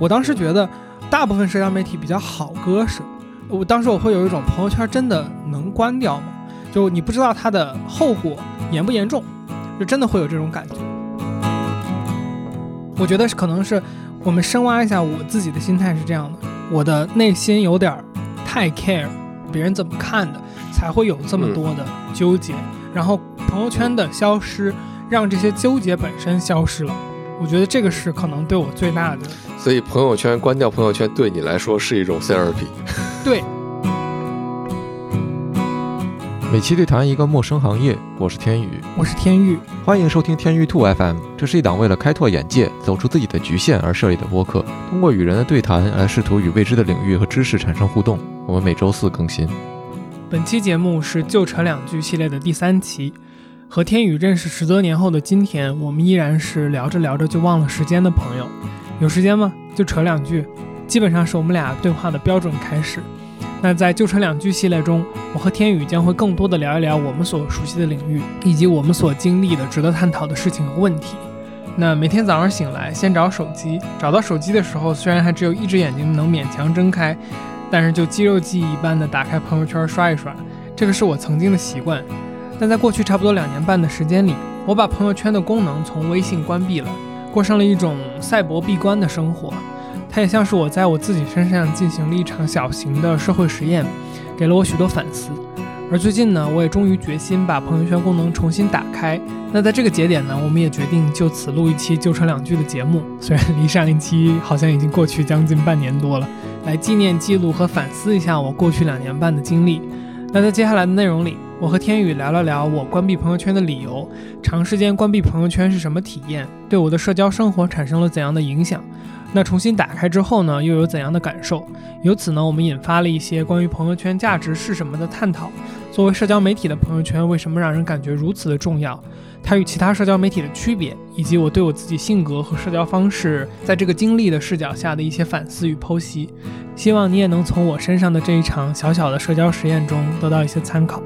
我当时觉得大部分社交媒体比较好割舍，我当时我会有一种朋友圈真的能关掉吗？就你不知道它的后果严不严重，就真的会有这种感觉。我觉得是可能是我们深挖一下我自己的心态是这样的，我的内心有点太 care 别人怎么看的，才会有这么多的纠结。然后朋友圈的消失，让这些纠结本身消失了。我觉得这个是可能对我最大的。所以朋友圈关掉朋友圈对你来说是一种 therapy。对。每期对谈一个陌生行业，我是天宇，我是天宇，欢迎收听天宇兔 FM。这是一档为了开拓眼界、走出自己的局限而设立的播客，通过与人的对谈来试图与未知的领域和知识产生互动。我们每周四更新。本期节目是旧扯两句系列的第三期，和天宇认识十多年后的今天，我们依然是聊着聊着就忘了时间的朋友。有时间吗？就扯两句，基本上是我们俩对话的标准开始。那在就扯两句系列中，我和天宇将会更多的聊一聊我们所熟悉的领域，以及我们所经历的值得探讨的事情和问题。那每天早上醒来，先找手机，找到手机的时候，虽然还只有一只眼睛能勉强睁开，但是就肌肉记忆一般的打开朋友圈刷一刷，这个是我曾经的习惯。但在过去差不多两年半的时间里，我把朋友圈的功能从微信关闭了，过上了一种赛博闭关的生活。它也像是我在我自己身上进行了一场小型的社会实验，给了我许多反思。而最近呢，我也终于决心把朋友圈功能重新打开。那在这个节点呢，我们也决定就此录一期旧车两句的节目。虽然离上一期好像已经过去将近半年多了，来纪念、记录和反思一下我过去两年半的经历。那在接下来的内容里，我和天宇聊了聊我关闭朋友圈的理由，长时间关闭朋友圈是什么体验，对我的社交生活产生了怎样的影响。那重新打开之后呢，又有怎样的感受？由此呢，我们引发了一些关于朋友圈价值是什么的探讨。作为社交媒体的朋友圈，为什么让人感觉如此的重要？它与其他社交媒体的区别，以及我对我自己性格和社交方式在这个经历的视角下的一些反思与剖析。希望你也能从我身上的这一场小小的社交实验中得到一些参考。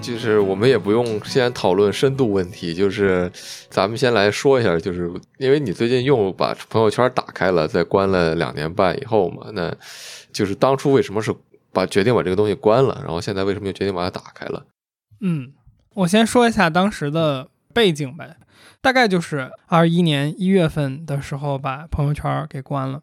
就是我们也不用先讨论深度问题，就是咱们先来说一下，就是因为你最近又把朋友圈打开了，在关了两年半以后嘛，那就是当初为什么是把决定把这个东西关了，然后现在为什么又决定把它打开了？嗯，我先说一下当时的背景呗，大概就是二一年一月份的时候把朋友圈给关了。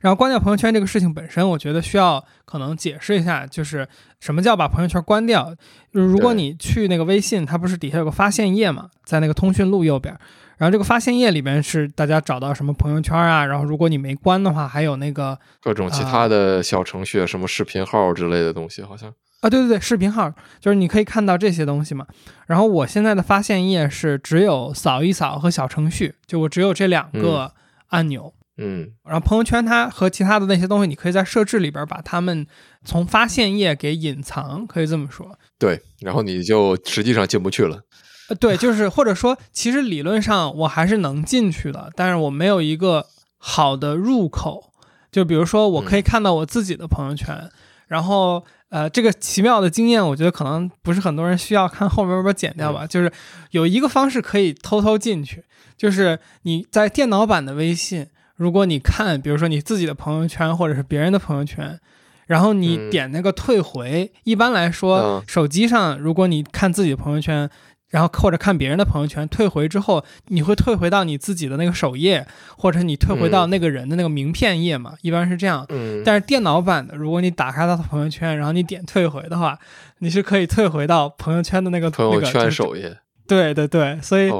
然后关掉朋友圈这个事情本身，我觉得需要可能解释一下，就是什么叫把朋友圈关掉。就是如果你去那个微信，它不是底下有个发现页嘛，在那个通讯录右边，然后这个发现页里边是大家找到什么朋友圈啊，然后如果你没关的话，还有那个各种其他的小程序，什么视频号之类的东西，好像啊，对对对，视频号就是你可以看到这些东西嘛。然后我现在的发现页是只有扫一扫和小程序，就我只有这两个按钮。嗯，然后朋友圈它和其他的那些东西，你可以在设置里边把它们从发现页给隐藏，可以这么说。对，然后你就实际上进不去了。呃，对，就是或者说，其实理论上我还是能进去的，但是我没有一个好的入口。就比如说，我可以看到我自己的朋友圈，然后呃，这个奇妙的经验，我觉得可能不是很多人需要看后面要不要剪掉吧。就是有一个方式可以偷偷进去，就是你在电脑版的微信。如果你看，比如说你自己的朋友圈或者是别人的朋友圈，然后你点那个退回，一般来说，手机上如果你看自己的朋友圈，然后或者看别人的朋友圈，退回之后，你会退回到你自己的那个首页，或者你退回到那个人的那个名片页嘛，一般是这样。但是电脑版的，如果你打开他的朋友圈，然后你点退回的话，你是可以退回到朋友圈的那个朋友圈首页。对对对，所以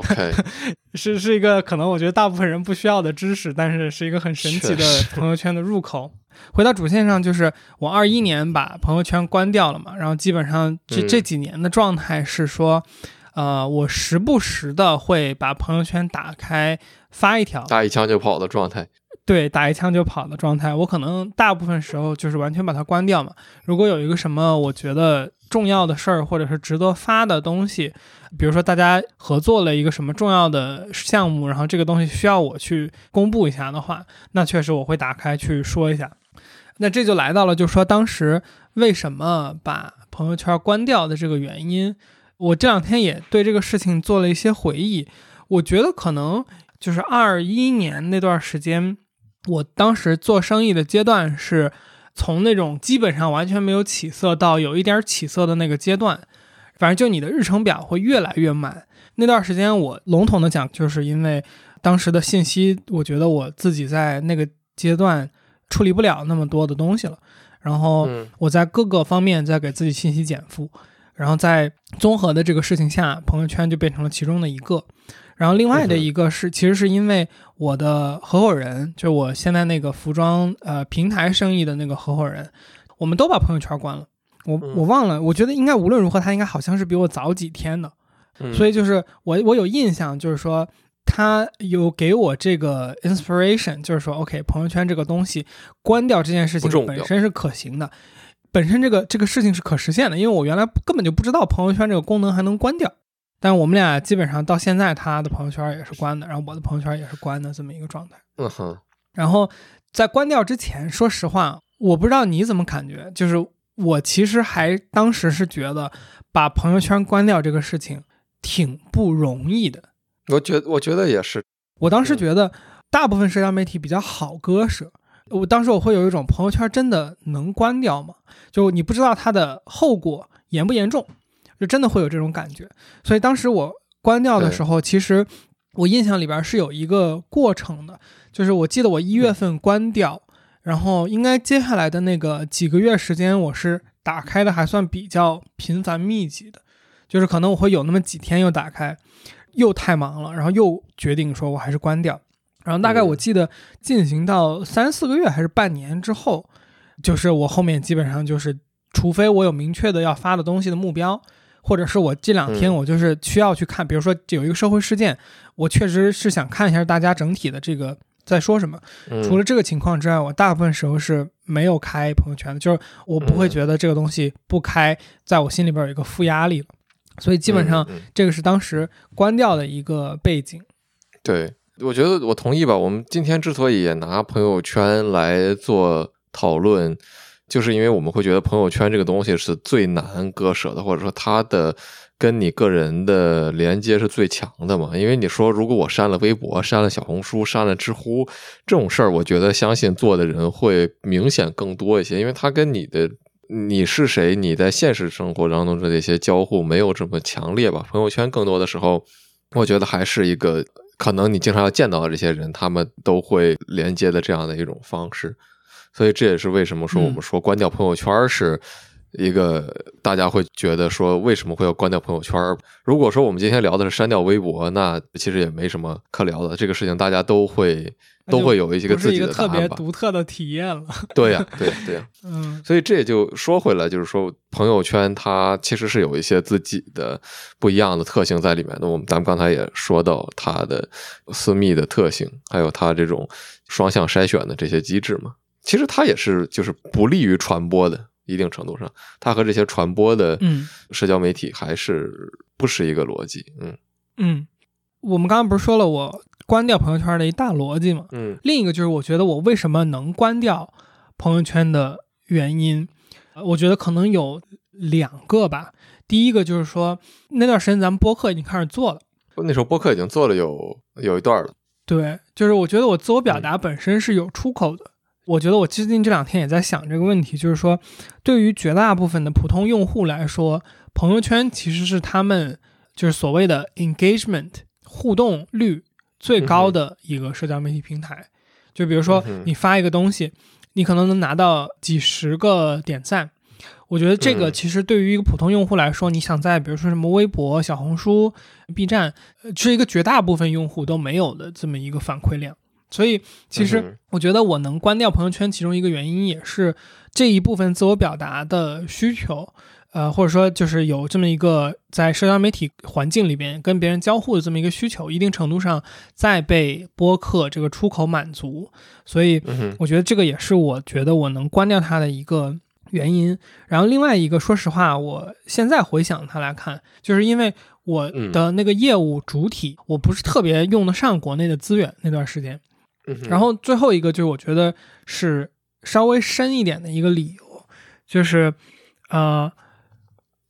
是是一个可能我觉得大部分人不需要的知识，但是是一个很神奇的朋友圈的入口。回到主线上，就是我二一年把朋友圈关掉了嘛，然后基本上这这几年的状态是说，呃，我时不时的会把朋友圈打开发一条，打一枪就跑的状态。对，打一枪就跑的状态，我可能大部分时候就是完全把它关掉嘛。如果有一个什么我觉得重要的事儿，或者是值得发的东西，比如说大家合作了一个什么重要的项目，然后这个东西需要我去公布一下的话，那确实我会打开去说一下。那这就来到了，就是说当时为什么把朋友圈关掉的这个原因。我这两天也对这个事情做了一些回忆。我觉得可能就是二一年那段时间，我当时做生意的阶段是从那种基本上完全没有起色到有一点起色的那个阶段，反正就你的日程表会越来越满。那段时间我笼统的讲，就是因为当时的信息，我觉得我自己在那个阶段处理不了那么多的东西了，然后嗯我在各个方面在给自己信息减负，然后在综合的这个事情下，朋友圈就变成了其中的一个。然后另外的一个是，其实是因为我的合伙人，就是我现在那个服装呃平台生意的那个合伙人，我们都把朋友圈关了。我嗯我忘了，我觉得应该无论如何，他应该好像是比我早几天的。嗯所以就是我我有印象，就是说他有给我这个 inspiration，就是说 OK，朋友圈这个东西关掉这件事情本身是可行的，本身这个这个事情是可实现的，因为我原来根本就不知道朋友圈这个功能还能关掉。但我们俩基本上到现在，他的朋友圈也是关的，然后我的朋友圈也是关的这么一个状态。嗯哼，然后在关掉之前，说实话，我不知道你怎么感觉，就是我其实还当时是觉得把朋友圈关掉这个事情挺不容易的。我觉我觉得也是，我当时嗯觉得大部分社交媒体比较好割舍，我当时我会有一种朋友圈真的能关掉吗？就你不知道它的后果严不严重，就真的会有这种感觉。所以当时我关掉的时候，其实我印象里边是有一个过程的，就是我记得我一月份关掉，然后应该接下来的那个几个月时间，我是打开的还算比较频繁密集的，就是可能我会有那么几天又打开，又太忙了，然后又决定说我还是关掉。然后大概嗯我记得进行到三四个月还是半年之后，就是我后面基本上就是，除非我有明确的要发的东西的目标，或者是我这两天嗯我就是需要去看，比如说有一个社会事件，我确实是想看一下大家整体的这个在说什么。嗯除了这个情况之外，我大部分时候是没有开朋友圈的，就是我不会嗯觉得这个东西不开，在我心里边有一个负压力了。所以基本上这个是当时关掉的一个背景。对，我觉得我同意吧。我们今天之所以也拿朋友圈来做讨论，就是因为我们会觉得朋友圈这个东西是最难割舍的，或者说它的跟你个人的连接是最强的嘛。因为你说，如果我删了微博、删了小红书、删了知乎这种事儿，我觉得相信做的人会明显更多一些，因为它跟你的。你是谁？你在现实生活当中的这些交互没有这么强烈吧？朋友圈更多的时候，我觉得还是一个可能你经常要见到的这些人，他们都会连接的这样的一种方式，所以这也是为什么说我们说关掉朋友圈是一个大家会觉得说为什么会要关掉朋友圈？如果说我们今天聊的是删掉微博，那其实也没什么可聊的，这个事情大家都会都会有一些个自己是一个特别？独特的体验了。对呀、对呀、对呀、嗯所以这也就说回来，就是说朋友圈它其实是有一些自己的不一样的特性在里面的。我们咱们刚才也说到它的私密的特性，还有它这种双向筛选的这些机制嘛。其实它也是就是不利于传播的，一定程度上，它和这些传播的嗯社交媒体还是不是一个逻辑。嗯嗯，我们刚刚不是说了我关掉朋友圈的一大逻辑吗？嗯另一个就是我觉得我为什么能关掉朋友圈的原因，呃我觉得可能有两个吧。第一个就是说那段时间咱们播客已经开始做了。那时候播客已经做了有有一段了。对，就是我觉得我自我表达本身是有出口的。我觉得我最近这两天也在想这个问题，就是说，对于绝大部分的普通用户来说，朋友圈其实是他们就是所谓的 engagement 互动率最高的一个社交媒体平台。就比如说你发一个东西，你可能能拿到几十个点赞。我觉得这个嗯其实对于一个普通用户来说，你想在比如说什么微博、小红书、B 站，呃是一个绝大部分用户都没有的这么一个反馈量。所以，其实我觉得我能关掉朋友圈，其中一个原因也是这一部分自我表达的需求，呃，或者说就是有这么一个在社交媒体环境里边跟别人交互的这么一个需求，一定程度上在被播客这个出口满足。所以，我觉得这个也是我觉得我能关掉它的一个原因。然后另外一个，说实话，我现在回想它来看，就是因为我的那个业务主体，我不是特别用得上国内的资源那段时间。嗯然后最后一个就是我觉得是稍微深一点的一个理由，就是呃，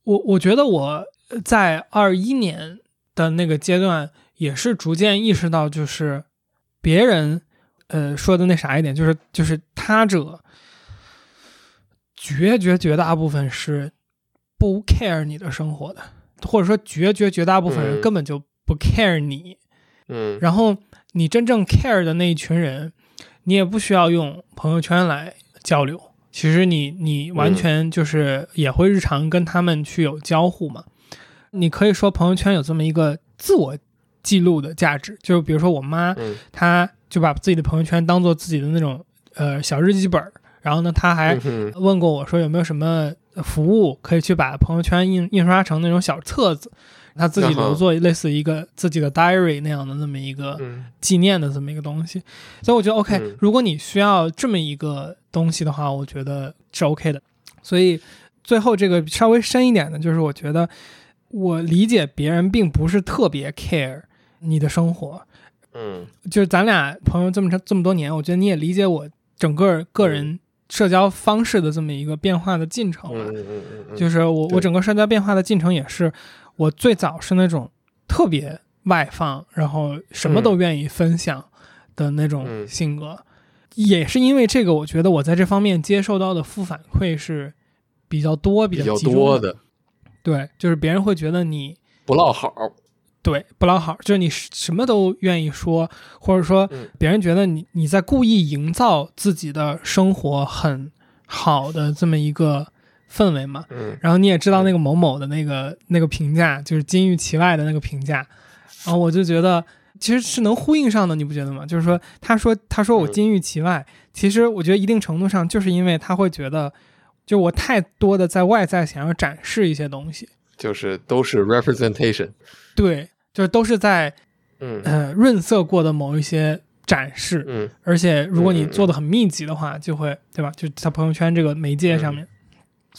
我我觉得我在二一年的那个阶段也是逐渐意识到，就是别人，呃，说的那啥一点，就是就是他者，绝绝绝大部分是不 care 你的生活的，或者说绝绝绝大部分人嗯。根本就不 care 你。嗯。然后你真正 care 的那一群人，你也不需要用朋友圈来交流。其实你你完全就是也会日常跟他们去有交互嘛。你可以说朋友圈有这么一个自我记录的价值，就比如说我妈，嗯她就把自己的朋友圈当做自己的那种呃小日记本儿，然后呢，她还问过我说有没有什么服务可以去把朋友圈印印刷成那种小册子，他自己留作类似一个自己的 diary 那样的那么一个嗯。纪念的这么一个东西。所以我觉得 OK，、嗯。如果你需要这么一个东西的话，我觉得是 OK 的。所以最后这个稍微深一点的，就是我觉得我理解别人并不是特别 care 你的生活，嗯。就是咱俩朋友这么长这么多年，我觉得你也理解我整个个人社交方式的这么一个变化的进程吧。嗯嗯嗯，就是我我整个社交变化的进程也是，我最早是那种特别外放，然后什么都愿意分享的那种嗯。性格，也是因为这个，我觉得我在这方面接受到的负反馈是比较多、比较。多的。对，就是别人会觉得你不落好，对不老好，就是你什么都愿意说，或者说嗯。别人觉得你你在故意营造自己的生活很好的这么一个氛围嘛。嗯。然后你也知道那个某某的那个那个评价，就是金玉其外的那个评价，然后我就觉得其实是能呼应上的，你不觉得吗？就是说，他说他说我嗯金玉其外，其实我觉得一定程度上就是因为他会觉得，就我太多的在外在想要展示一些东西，就是都是 representation，对，就是都是在嗯。呃润色过的某一些展示，嗯。而且如果你做的很密集的话，就会对吧？就在朋友圈这个媒介上面，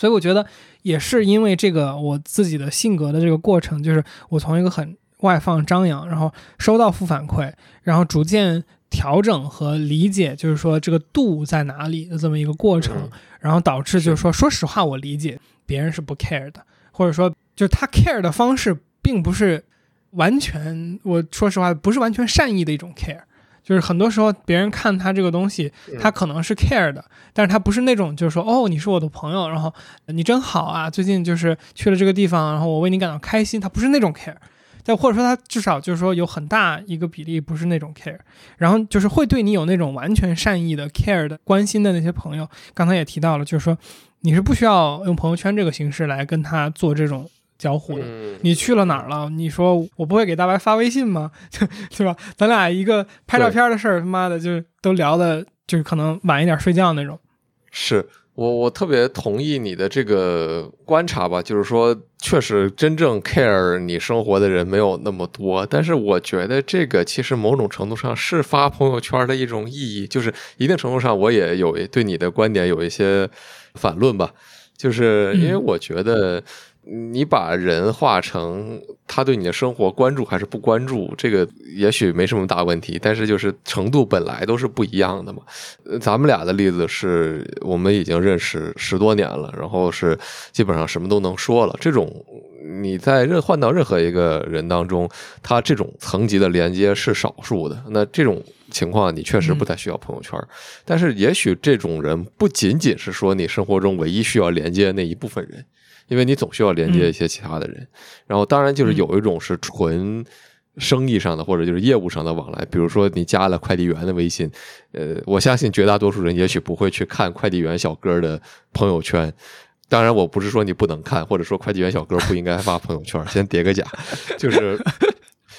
所以我觉得也是因为这个我自己的性格的这个过程，就是我从一个很外放张扬，然后收到负反馈，然后逐渐调整和理解，就是说这个度在哪里的这么一个过程，嗯然后导致就是说，说实话，我理解别人是不 care 的，或者说就是他 care 的方式并不是完全，我说实话不是完全善意的一种 care。就是很多时候别人看他这个东西，嗯。他可能是 care 的，但是他不是那种就是说哦你是我的朋友，然后你真好啊，最近就是去了这个地方，然后我为你感到开心，他不是那种 care，但或者说他至少就是说有很大一个比例不是那种 care，然后就是会对你有那种完全善意的 care 的关心的那些朋友，刚才也提到了，就是说你是不需要用朋友圈这个形式来跟他做这种交互的，嗯你去了哪儿了？你说我不会给大白发微信吗？对吧？咱俩一个拍照片的事儿，他妈的就都聊的，就是可能晚一点睡觉那种。是我我特别同意你的这个观察吧，就是说，确实真正 care 你生活的人没有那么多，但是我觉得这个其实某种程度上是发朋友圈的一种意义，就是一定程度上我也有对你的观点有一些反论吧，就是因为嗯我觉得。你把人化成他对你的生活关注还是不关注，这个也许没什么大问题，但是就是程度本来都是不一样的嘛。呃咱们俩的例子是我们已经认识十多年了，然后是基本上什么都能说了。这种你在任换到任何一个人当中，他这种层级的连接是少数的。那这种情况你确实不太需要朋友圈，但是也许这种人不仅仅是说你生活中唯一需要连接的那一部分人。因为你总需要连接一些其他的人，然后当然就是有一种是纯生意上的或者就是业务上的往来，比如说你加了快递员的微信，呃，我相信绝大多数人也许不会去看快递员小哥的朋友圈。当然，我不是说你不能看，或者说快递员小哥不应该发朋友圈，先叠个假，就是，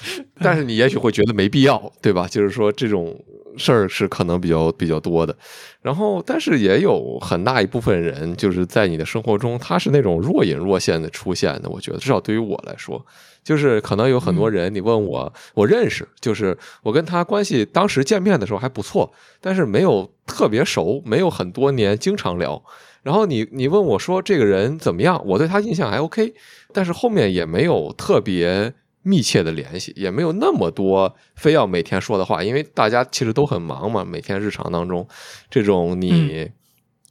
但是你也许会觉得没必要，对吧？就是说这种事儿是可能比较比较多的。然后，但是也有很大一部分人，就是在你的生活中，他是那种若隐若现的出现的。我觉得，至少对于我来说，就是可能有很多人，你问我，我认识，就是我跟他关系当时见面的时候还不错，但是没有特别熟，没有很多年经常聊。然后你你问我说这个人怎么样，我对他印象还 OK，但是后面也没有特别。密切的联系也没有那么多非要每天说的话，因为大家其实都很忙嘛，每天日常当中，这种你、嗯。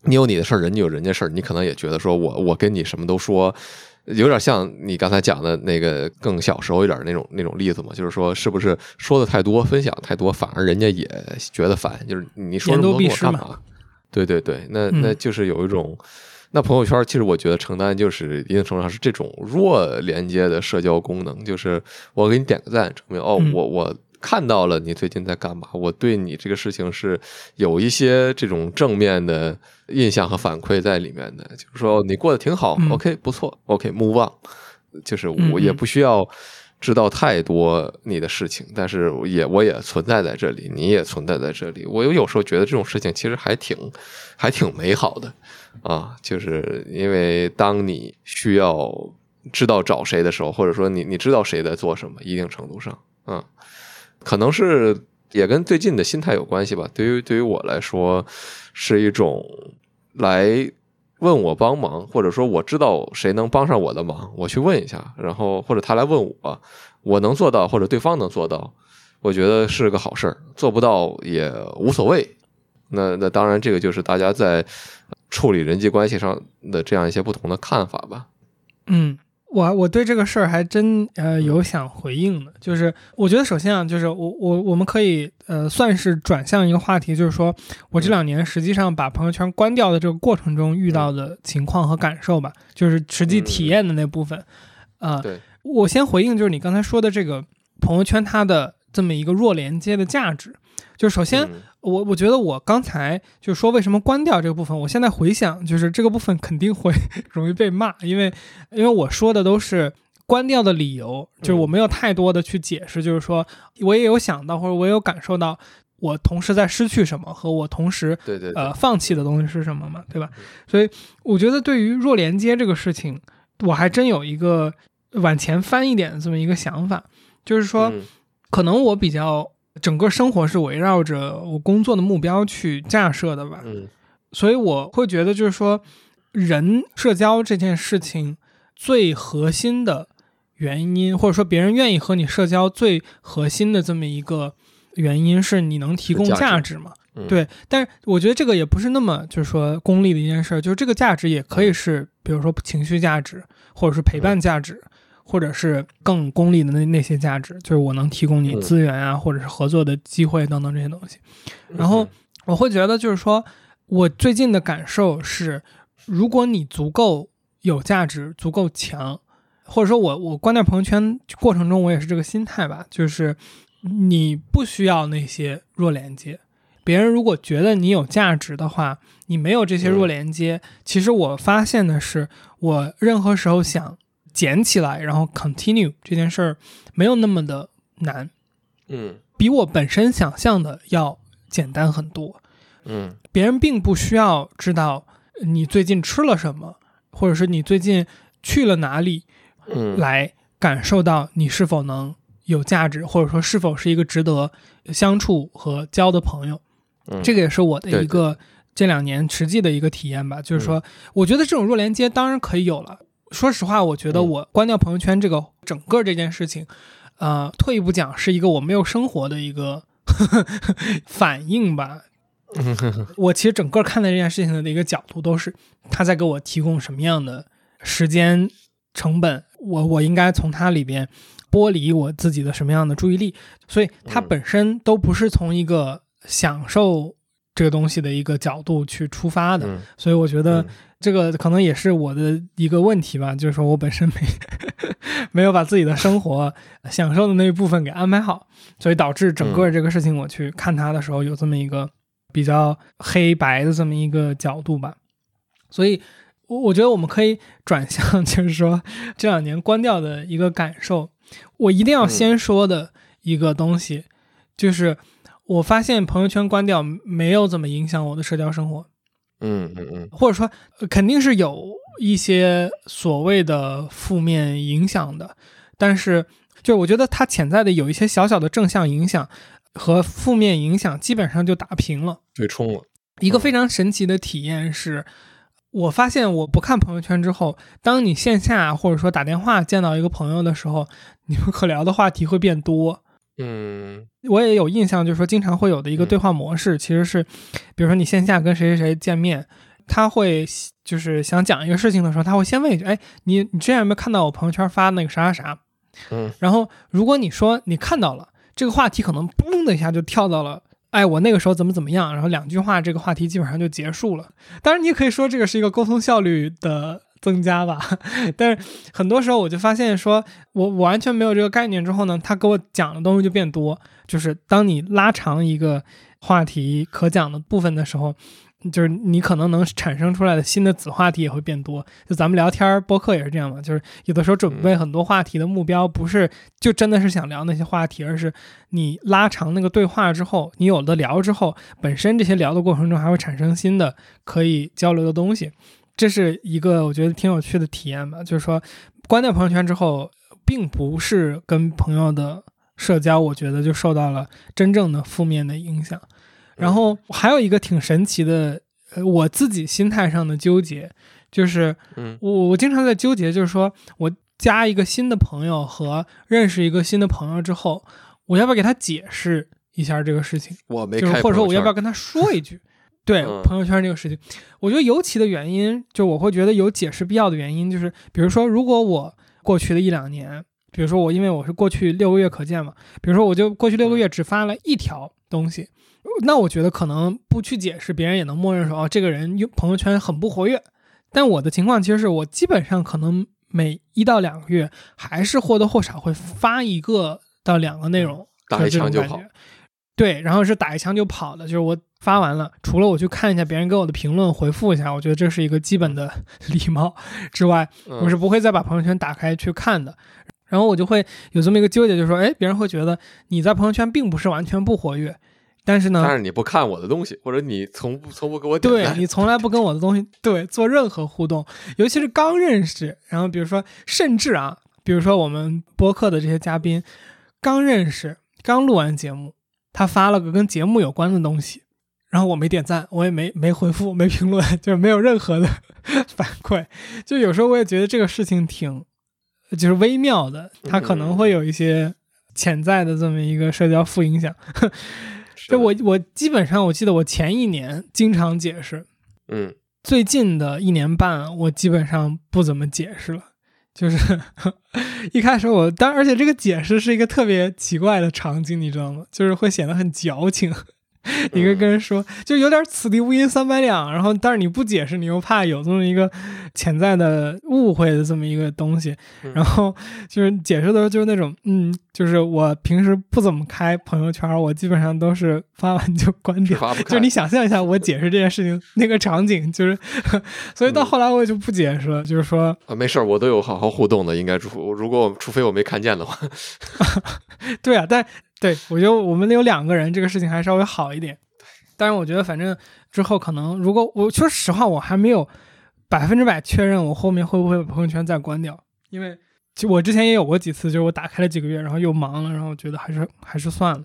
你有你的事儿，人家有人家事儿，你可能也觉得说我我跟你什么都说，有点像你刚才讲的那个更小时候一点那种那种例子嘛，就是说是不是说的太多，分享太多，反而人家也觉得烦，就是你说那么多干嘛？对对对，那那就是有一种，那朋友圈其实我觉得承担就是一定程度上是这种弱连接的社交功能，就是我给你点个赞，证明哦我我。看到了你最近在干嘛？我对你这个事情是有一些这种正面的印象和反馈在里面的，就是说你过得挺好，OK，不错，OK，move on，就是我也不需要知道太多你的事情，但是也我也存在在这里，你也存在在这里。我有有时候觉得这种事情其实还挺还挺美好的啊，就是因为当你需要知道找谁的时候，或者说你你知道谁在做什么，一定程度上，嗯。可能是也跟最近的心态有关系吧。对于对于我来说，是一种来问我帮忙，或者说我知道谁能帮上我的忙，我去问一下，然后或者他来问我，我能做到或者对方能做到，我觉得是个好事儿。做不到也无所谓。那那当然，这个就是大家在处理人际关系上的这样一些不同的看法吧。嗯。我我对这个事儿还真呃有想回应的，就是我觉得首先啊，就是我我我们可以呃算是转向一个话题，就是说我这两年实际上把朋友圈关掉的这个过程中遇到的情况和感受吧，就是实际体验的那部分，啊，对，我先回应就是你刚才说的这个朋友圈它的这么一个弱连接的价值。就首先，我我觉得我刚才就说为什么关掉这个部分，我现在回想，就是这个部分肯定会 容易被骂，因为因为我说的都是关掉的理由，就是我没有太多的去解释，就是说我也有想到或者我也有感受到，我同时在失去什么和我同时对对呃放弃的东西是什么嘛，对吧？所以我觉得对于弱连接这个事情，我还真有一个往前翻一点的这么一个想法，就是说可能我比较。整个生活是围绕着我工作的目标去架设的吧，嗯，所以我会觉得就是说，人社交这件事情最核心的原因，或者说别人愿意和你社交最核心的这么一个原因，是你能提供价值嘛？对，但是我觉得这个也不是那么就是说功利的一件事，就是这个价值也可以是，比如说情绪价值，或者是陪伴价值。或者是更功利的那那些价值，就是我能提供你资源啊，或者是合作的机会等等这些东西。然后我会觉得，就是说我最近的感受是，如果你足够有价值、足够强，或者说我我关掉朋友圈过程中，我也是这个心态吧，就是你不需要那些弱连接。别人如果觉得你有价值的话，你没有这些弱连接，其实我发现的是，我任何时候想。捡起来，然后 continue 这件事儿没有那么的难，嗯，比我本身想象的要简单很多，嗯，别人并不需要知道你最近吃了什么，或者是你最近去了哪里，嗯，来感受到你是否能有价值，或者说是否是一个值得相处和交的朋友，嗯，这个也是我的一个这两年实际的一个体验吧，就是说，我觉得这种弱连接当然可以有了。说实话，我觉得我关掉朋友圈这个整个这件事情，呃，退一步讲，是一个我没有生活的一个 反应吧。我其实整个看待这件事情的一个角度，都是他在给我提供什么样的时间成本，我我应该从它里边剥离我自己的什么样的注意力，所以它本身都不是从一个享受这个东西的一个角度去出发的，所以我觉得。这个可能也是我的一个问题吧，就是说我本身没 没有把自己的生活享受的那一部分给安排好，所以导致整个这个事情我去看它的时候有这么一个比较黑白的这么一个角度吧。所以，我我觉得我们可以 转向，就是说这两年关掉的一个感受。我一定要先说的一个东西，就是我发现朋友圈关掉没有怎么影响我的社交生活。嗯嗯嗯，或者说肯定是有一些所谓的负面影响的，但是就我觉得它潜在的有一些小小的正向影响和负面影响基本上就打平了，对冲了。一个非常神奇的体验是，我发现我不看朋友圈之后，当你线下或者说打电话见到一个朋友的时候，你们可聊的话题会变多。嗯，我也有印象，就是说经常会有的一个对话模式，其实是，比如说你线下跟谁谁谁见面，他会就是想讲一个事情的时候，他会先问一句：“哎，你你之前有没有看到我朋友圈发那个啥啥啥？”嗯，然后如果你说你看到了这个话题，可能嘣的一下就跳到了。哎，我那个时候怎么怎么样？然后两句话，这个话题基本上就结束了。当然，你也可以说这个是一个沟通效率的增加吧。但是很多时候，我就发现说，我我完全没有这个概念之后呢，他给我讲的东西就变多。就是当你拉长一个话题可讲的部分的时候。就是你可能能产生出来的新的子话题也会变多。就咱们聊天播客也是这样嘛。就是有的时候准备很多话题的目标不是就真的是想聊那些话题，而是你拉长那个对话之后，你有的聊之后，本身这些聊的过程中还会产生新的可以交流的东西。这是一个我觉得挺有趣的体验吧。就是说，关掉朋友圈之后，并不是跟朋友的社交，我觉得就受到了真正的负面的影响。然后还有一个挺神奇的，呃，我自己心态上的纠结，就是，嗯，我我经常在纠结，就是说我加一个新的朋友和认识一个新的朋友之后，我要不要给他解释一下这个事情？我没就是或者说我要不要跟他说一句？对朋友圈这个事情，我觉得尤其的原因，就我会觉得有解释必要的原因，就是比如说，如果我过去的一两年，比如说我因为我是过去六个月可见嘛，比如说我就过去六个月只发了一条东西。那我觉得可能不去解释，别人也能默认说，哦，这个人用朋友圈很不活跃。但我的情况其实是我基本上可能每一到两个月，还是或多或少会发一个到两个内容，打一枪就跑。对，然后是打一枪就跑的，就是我发完了，除了我去看一下别人给我的评论，回复一下，我觉得这是一个基本的 礼貌之外，我是不会再把朋友圈打开去看的。然后我就会有这么一个纠结，就是说，哎，别人会觉得你在朋友圈并不是完全不活跃。但是呢，但是你不看我的东西，或者你从不从不给我点对你从来不跟我的东西对做任何互动，尤其是刚认识，然后比如说甚至啊，比如说我们播客的这些嘉宾刚认识，刚录完节目，他发了个跟节目有关的东西，然后我没点赞，我也没没回复，没评论，就是没有任何的 反馈，就有时候我也觉得这个事情挺就是微妙的，它可能会有一些潜在的这么一个社交负影响。就我我基本上我记得我前一年经常解释，嗯，最近的一年半我基本上不怎么解释了，就是 一开始我，但而且这个解释是一个特别奇怪的场景，你知道吗？就是会显得很矫情。你跟跟人说，就有点此地无银三百两，然后但是你不解释，你又怕有这么一个潜在的误会的这么一个东西，然后就是解释的时候就是那种，嗯，就是我平时不怎么开朋友圈，我基本上都是发完就关掉，就是你想象一下我解释这件事情 那个场景，就是，所以到后来我也就不解释了，就是说啊，没事儿，我都有好好互动的，应该除如果我除非我没看见的话，对啊，但。对，我觉得我们有两个人，这个事情还稍微好一点。但是我觉得，反正之后可能，如果我说实话，我还没有百分之百确认我后面会不会把朋友圈再关掉，因为就我之前也有过几次，就是我打开了几个月，然后又忙了，然后觉得还是还是算了。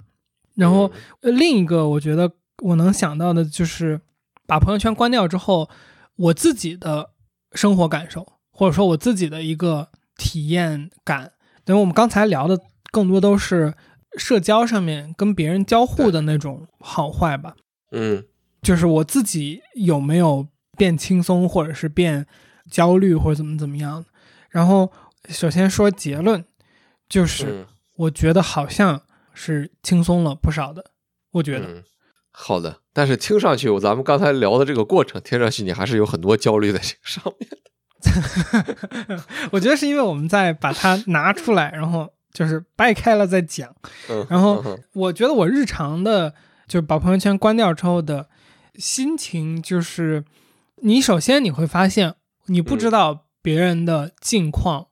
然后另一个，我觉得我能想到的就是把朋友圈关掉之后，我自己的生活感受，或者说我自己的一个体验感。等于我们刚才聊的更多都是。社交上面跟别人交互的那种好坏吧，嗯，就是我自己有没有变轻松，或者是变焦虑，或者怎么怎么样。然后首先说结论，就是我觉得好像是轻松了不少的。我觉得好的，但是听上去，咱们刚才聊的这个过程，听上去你还是有很多焦虑在上面的。我觉得是因为我们在把它拿出来，然后。就是掰开了再讲，然后我觉得我日常的，就是把朋友圈关掉之后的心情，就是你首先你会发现，你不知道别人的近况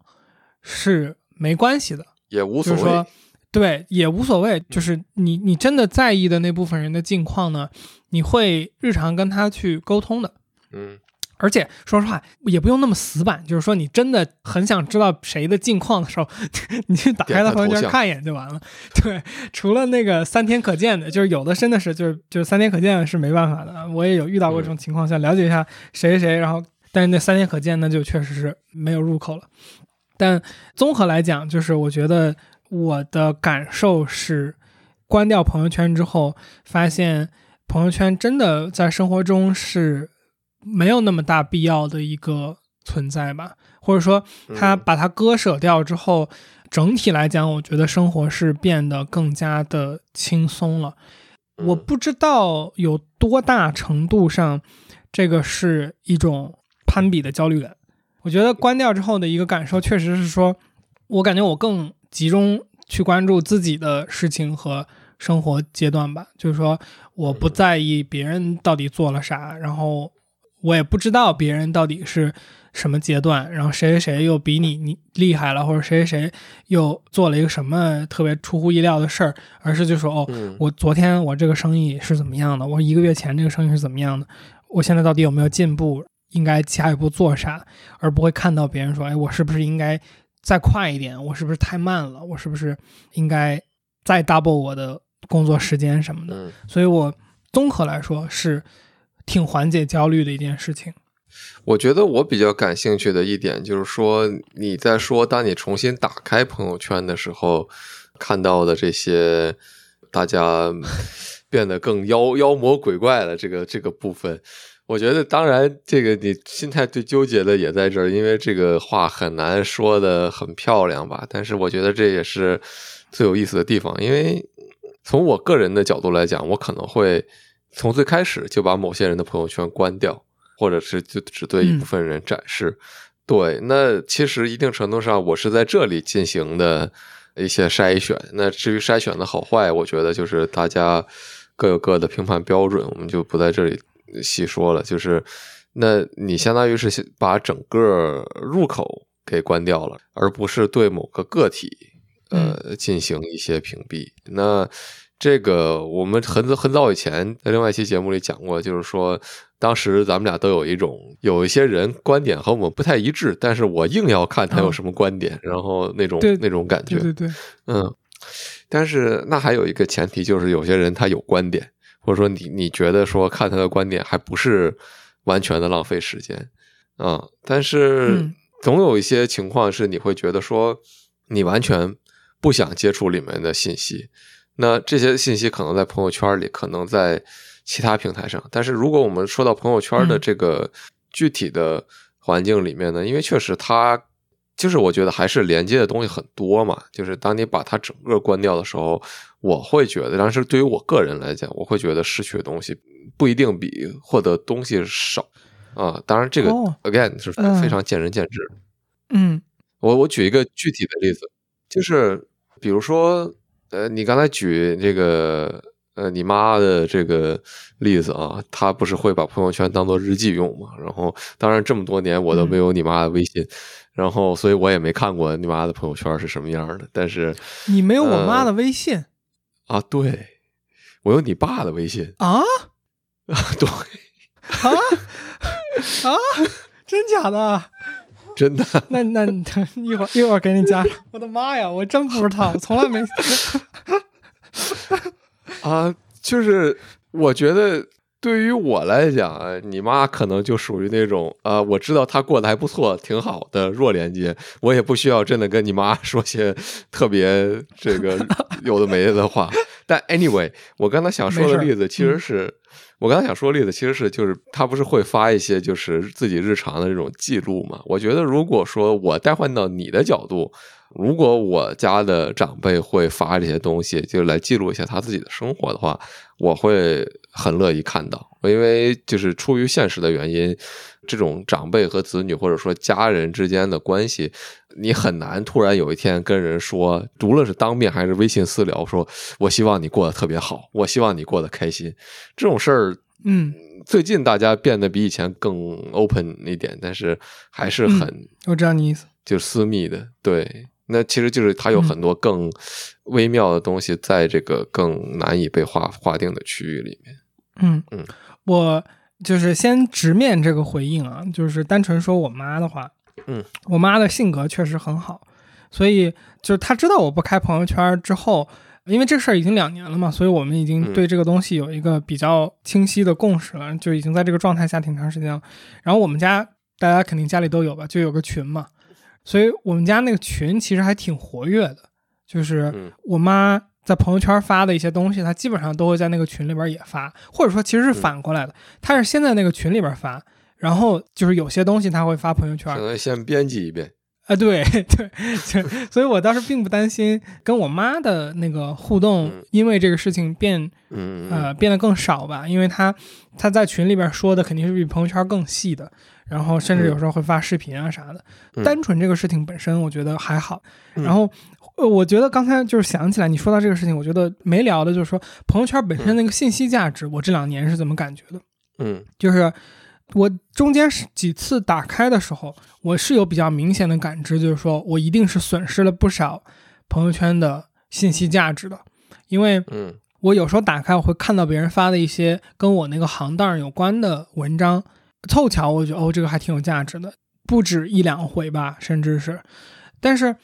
是没关系的，也无所谓，对，也无所谓。就是你你真的在意的那部分人的近况呢，你会日常跟他去沟通的，嗯。而且说实话，也不用那么死板。就是说，你真的很想知道谁的近况的时候，你去打开他朋友圈看一眼就完了。对，除了那个三天可见的，就是有的真的是就是就是三天可见是没办法的。我也有遇到过这种情况，想了解一下谁谁谁，然后但是那三天可见那就确实是没有入口了。但综合来讲，就是我觉得我的感受是，关掉朋友圈之后，发现朋友圈真的在生活中是。没有那么大必要的一个存在吧，或者说他把它割舍掉之后，整体来讲，我觉得生活是变得更加的轻松了。我不知道有多大程度上，这个是一种攀比的焦虑感。我觉得关掉之后的一个感受，确实是说，我感觉我更集中去关注自己的事情和生活阶段吧。就是说，我不在意别人到底做了啥，然后我也不知道别人到底是什么阶段，然后谁谁谁又比你你厉害了，或者谁谁谁又做了一个什么特别出乎意料的事儿，而是就说，哦，我昨天我这个生意是怎么样的？我一个月前这个生意是怎么样的？我现在到底有没有进步？应该下一步做啥，而不会看到别人说：“哎，我是不是应该再快一点？我是不是太慢了？我是不是应该再 double 我的工作时间什么的？”所以，我综合来说是挺缓解焦虑的一件事情。我觉得我比较感兴趣的一点就是说，你在说当你重新打开朋友圈的时候，看到的这些大家变得更妖妖魔鬼怪的这个这个部分。我觉得，当然，这个你心态最纠结的也在这儿，因为这个话很难说的很漂亮吧。但是，我觉得这也是最有意思的地方，因为从我个人的角度来讲，我可能会从最开始就把某些人的朋友圈关掉，或者是就只对一部分人展示。对，那其实一定程度上，我是在这里进行的一些筛选。那至于筛选的好坏，我觉得就是大家各有各的评判标准，我们就不在这里。细说了，就是，那你相当于是把整个入口给关掉了，而不是对某个个体，呃，进行一些屏蔽。那这个我们很很早以前在另外一期节目里讲过，就是说，当时咱们俩都有一种，有一些人观点和我们不太一致，但是我硬要看他有什么观点，然后那种那种感觉，对对对，嗯，但是那还有一个前提，就是有些人他有观点。或者说你你觉得说看他的观点还不是完全的浪费时间。嗯，但是总有一些情况是你会觉得说你完全不想接触里面的信息，那这些信息可能在朋友圈里，可能在其他平台上，但是如果我们说到朋友圈的这个具体的环境里面呢，因为确实它。就是我觉得还是连接的东西很多嘛，就是当你把它整个关掉的时候，我会觉得，但是对于我个人来讲，我会觉得失去的东西不一定比获得东西少啊。当然，这个 again 是非常见仁见智。嗯，我我举一个具体的例子，就是比如说，呃，你刚才举这个。呃，你妈的这个例子啊，她不是会把朋友圈当做日记用嘛？然后，当然这么多年我都没有你妈的微信，然后，所以我也没看过你妈的朋友圈是什么样的。但是你没有我妈的微信啊？对，我有你爸的微信啊啊？对啊啊？真假的？真的？那那一会儿一会儿给你加上。我的妈呀，我真不知道，我从来没。啊，就是我觉得对于我来讲，你妈可能就属于那种啊，我知道她过得还不错，挺好的弱连接，我也不需要真的跟你妈 说些特别这个有的没的话。但 anyway，我刚才想说的例子其实是。我刚才想说的例子，其实是就是他不是会发一些就是自己日常的这种记录嘛？我觉得如果说我代换到你的角度，如果我家的长辈会发这些东西，就是来记录一下他自己的生活的话，我会很乐意看到，因为就是出于现实的原因，这种长辈和子女或者说家人之间的关系。你很难突然有一天跟人说，无论是当面还是微信私聊，说我希望你过得特别好，我希望你过得开心。这种事儿，嗯，最近大家变得比以前更 open 一点，但是还是很，我知道你意思，就私密的。对，那其实就是它有很多更微妙的东西，在这个更难以被划划定的区域里面。嗯嗯，我就是先直面这个回应啊，就是单纯说我妈的话。嗯，我妈的性格确实很好，所以就是她知道我不开朋友圈之后，因为这事儿已经两年了嘛，所以我们已经对这个东西有一个比较清晰的共识了，就已经在这个状态下挺长时间了。然后我们家大家肯定家里都有吧，就有个群嘛，所以我们家那个群其实还挺活跃的，就是我妈在朋友圈发的一些东西，她基本上都会在那个群里边也发，或者说其实是反过来的，她是先在那个群里边发。然后就是有些东西他会发朋友圈可能先编辑一遍。啊，对 对，就所以我倒是并不担心跟我妈的那个互动嗯，因为这个事情变呃变得更少吧，因为她她在群里边说的肯定是比朋友圈更细的，然后甚至有时候会发视频啊啥的。嗯单纯这个事情本身，我觉得还好。嗯然后呃，我觉得刚才就是想起来你说到这个事情，我觉得没聊的就是说朋友圈本身那个信息价值，我这两年是怎么感觉的？嗯就是我中间是几次打开的时候，我是有比较明显的感知，就是说我一定是损失了不少朋友圈的信息价值的，因为嗯我有时候打开我会看到别人发的一些跟我那个行当有关的文章，凑巧我觉得哦这个还挺有价值的，不止一两回吧，甚至是，但是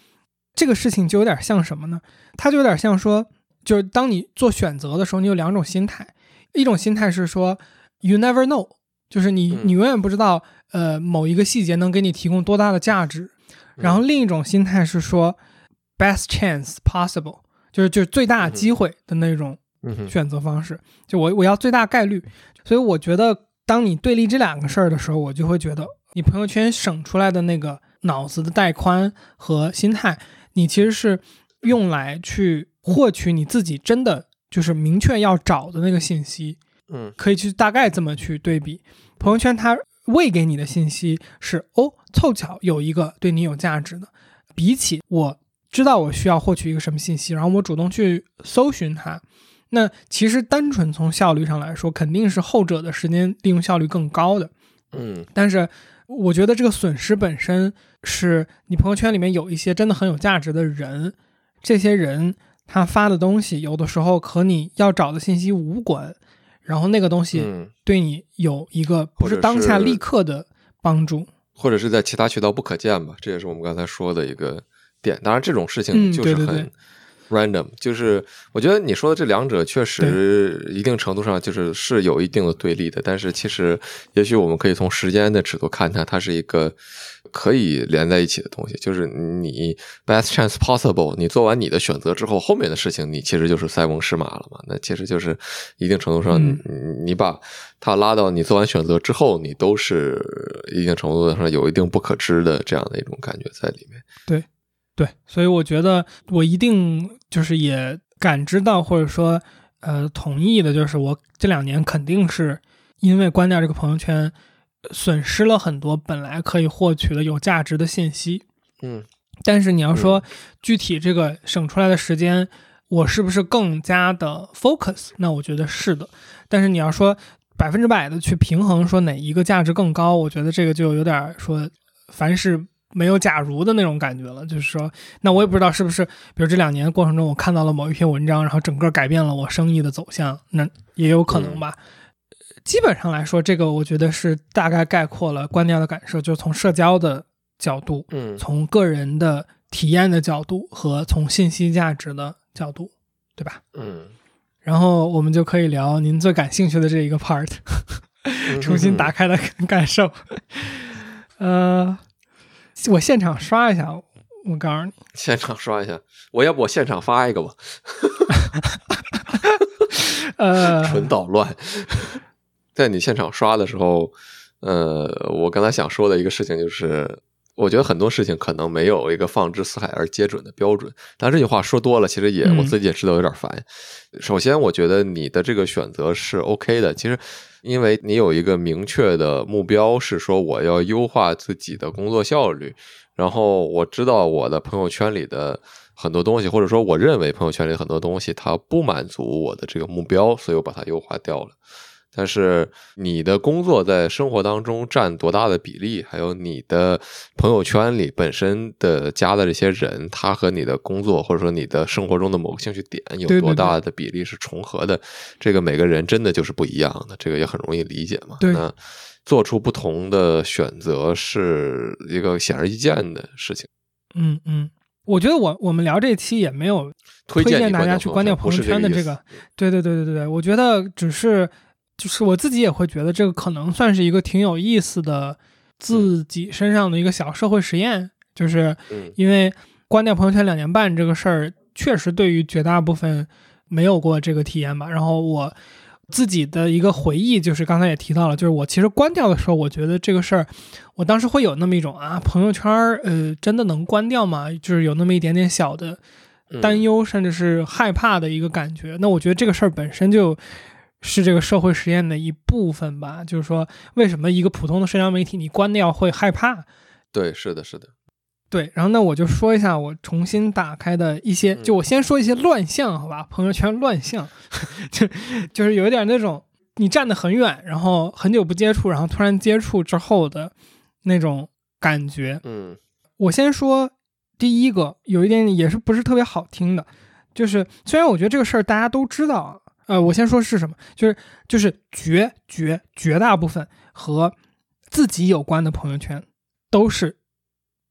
这个事情就有点像什么呢？它就有点像说，就是当你做选择的时候，你有两种心态，一种心态是说 you never know，就是你嗯。你永远不知道呃某一个细节能给你提供多大的价值，然后另一种心态是说 best chance possible，就是就是最大机会的那种选择方式，就我我要最大概率，所以我觉得当你对立这两个事儿的时候，我就会觉得你朋友圈省出来的那个脑子的带宽和心态，你其实是用来去获取你自己真的就是明确要找的那个信息，嗯可以去大概这么去对比。朋友圈它喂给你的信息是哦，凑巧有一个对你有价值的，比起我知道我需要获取一个什么信息，然后我主动去搜寻它，那其实单纯从效率上来说，肯定是后者的时间利用效率更高的。嗯但是我觉得这个损失本身是你朋友圈里面有一些真的很有价值的人，这些人他发的东西有的时候和你要找的信息无关，然后那个东西嗯，对你有一个不是当下立刻的帮助。或者是在其他渠道不可见吧，这也是我们刚才说的一个点。当然，这种事嗯情就是对对很 random，就是我觉得你说的这两者确实一定程度上就是是有一定的对立的，但是其实也许我们可以从时间的尺度看它，它是一个可以连在一起的东西。就是你 best chance possible，你做完你的选择之后，后面的事情你其实就是塞翁失马了嘛。那其实就是一定程度上，嗯你你把它拉到你做完选择之后，你都是一定程度上有一定不可知的这样的一种感觉在里面。对对，所以我觉得我一定就是也感知到，或者说呃同意的，就是我这两年肯定是因为关掉这个朋友圈，损失了很多本来可以获取的有价值的信息。嗯但是你要说具体这个省出来的时间，我是不是更加的 focus？那我觉得是的。但是你要说百分之百的去平衡，说哪一个价值更高，我觉得这个就有点说凡事没有假如的那种感觉了。就是说，那我也不知道是不是，比如这两年过程中我看到了某一篇文章，然后整个改变了我生意的走向，那也有可能吧。基本上来说，这个我觉得是大概概括了关掉的感受，就是从社交的角度，嗯从个人的体验的角度和从信息价值的角度，对吧？嗯，然后我们就可以聊您最感兴趣的这一个 part，重新打开的感受。呃，我现场刷一下，我告诉你，现场刷一下，我要不我现场发一个吧，呃，纯捣乱。在你现场刷的时候，呃，我刚才想说的一个事情就是，我觉得很多事情可能没有一个放之四海而皆准的标准。但这句话说多了，其实也嗯我自己也知道有点烦。首先，我觉得你的这个选择是 OK 的，其实因为你有一个明确的目标，是说我要优化自己的工作效率。然后我知道我的朋友圈里的很多东西，或者说我认为朋友圈里很多东西，它不满足我的这个目标，所以我把它优化掉了。但是你的工作在生活当中占多大的比例，还有你的朋友圈里本身的加的这些人，他和你的工作或者说你的生活中的某个兴趣点有多大的比例是重合的，这个每个人真的就是不一样的，这个也很容易理解嘛。对那做出不同的选择是一个显而易见的事情。嗯嗯，我觉得我我们聊这期也没有推荐大家去关掉朋友圈圈的这个对对对对对，我觉得只是就是我自己也会觉得这个可能算是一个挺有意思的自己身上的一个小社会实验，就是嗯因为关掉朋友圈两年半这个事儿，确实对于绝大部分没有过这个体验吧。然后我自己的一个回忆，就是刚才也提到了，就是我其实关掉的时候，我觉得这个事儿，我当时会有那么一种啊，朋友圈儿，呃，真的能关掉吗？就是有那么一点点小的嗯担忧，甚至是害怕的一个感觉。那我觉得这个事儿本身就是这个社会实验的一部分吧。就是说，为什么一个普通的社交媒体你关掉会害怕？对，是的，是的，对，然后那，我就说一下我重新打开的一些，嗯就我先说一些乱象，好吧？朋友圈乱象，就就是有一点那种你站得很远，然后很久不接触，然后突然接触之后的那种感觉。嗯我先说第一个，有一点也是不是特别好听的，就是虽然我觉得这个事儿大家都知道啊，呃，我先说是什么，就是就是绝绝绝大部分和自己有关的朋友圈都是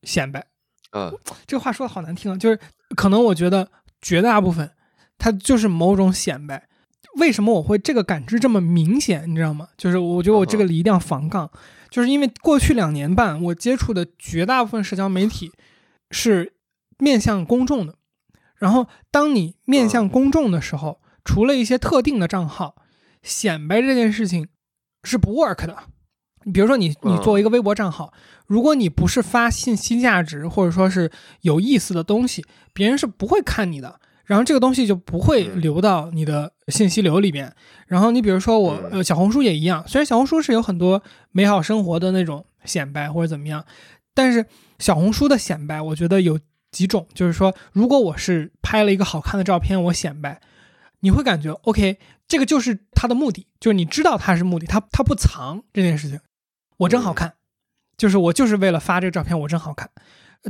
显摆。呃，这个话说的好难听啊，就是可能我觉得绝大部分它就是某种显摆。为什么我会这个感知这么明显？你知道吗？就是我觉得我这个里一定要防杠，就是因为过去两年半我接触的绝大部分社交媒体是面向公众的，然后当你面向公众的时候，除了一些特定的账号，显摆这件事情是不 work 的。你比如说你你作为一个微博账号，如果你不是发信息价值或者说是有意思的东西，别人是不会看你的，然后这个东西就不会流到你的信息流里边。然后你比如说我嗯呃小红书也一样，虽然小红书是有很多美好生活的那种显摆或者怎么样，但是小红书的显摆，我觉得有几种，就是说如果我是拍了一个好看的照片，我显摆，你会感觉 OK，这个就是他的目的，就是你知道他是目的，他他不藏这件事情，我真好看，就是我就是为了发这个照片，我真好看。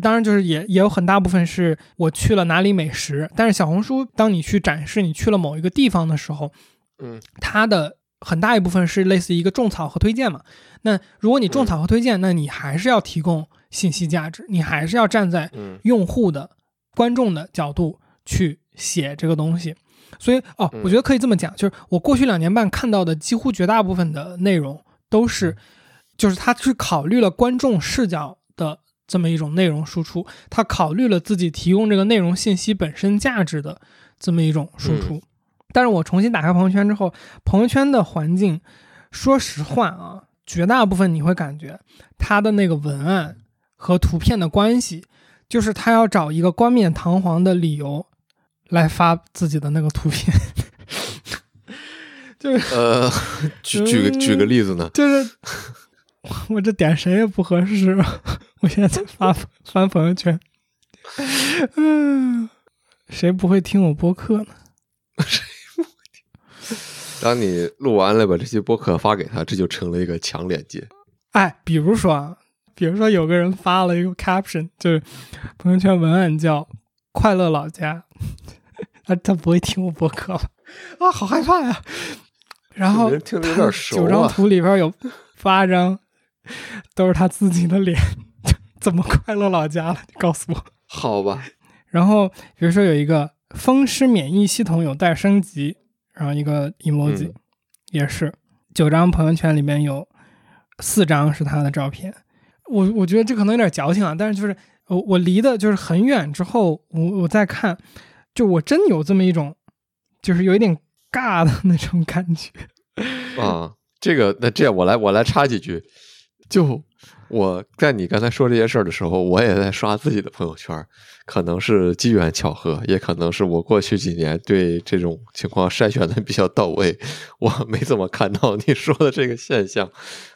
当然，就是也也有很大部分是我去了哪里美食，但是小红书，当你去展示你去了某一个地方的时候，嗯它的很大一部分是类似于一个种草和推荐嘛。那如果你种草和推荐，那你还是要提供信息价值，你还是要站在嗯用户的、观众的角度去写这个东西。所以，哦，嗯。我觉得可以这么讲，就是我过去两年半看到的几乎绝大部分的内容都是，就是他去考虑了观众视角的这么一种内容输出，他考虑了自己提供这个内容信息本身价值的这么一种输出。但是我重新打开朋友圈之后，朋友圈的环境，说实话啊，绝大部分你会感觉他的那个文案和图片的关系，就是他要找一个冠冕堂皇的理由来发自己的那个图片，就是呃，举举个举个例子呢？就是我这点谁也不合适，我现在在发 翻朋友圈，嗯，谁不会听我播客呢？谁不会听当你录完了，把这些播客发给他，这就成了一个强链接。哎，比如说啊，比如说有个人发了一个 caption，就是朋友圈文案叫“快乐老家”，他他不会听我播客吧？啊，好害怕呀！然后人听着有点熟啊九张图里边有八张都是他自己的脸，怎么快乐老家了？你告诉我。好吧，然后比如说有一个风湿免疫系统有待升级，然后一个 emoji、嗯也是九张朋友圈里面有四张是他的照片。我我觉得这可能有点矫情啊，但是就是我我离的就是很远之后，我我再看，就我真有这么一种，就是有一点尬的那种感觉。啊，这个那这样我来我来插几句，就我在你刚才说这些事儿的时候，我也在刷自己的朋友圈，可能是机缘巧合，也可能是我过去几年对这种情况筛选的比较到位，我没怎么看到你说的这个现象，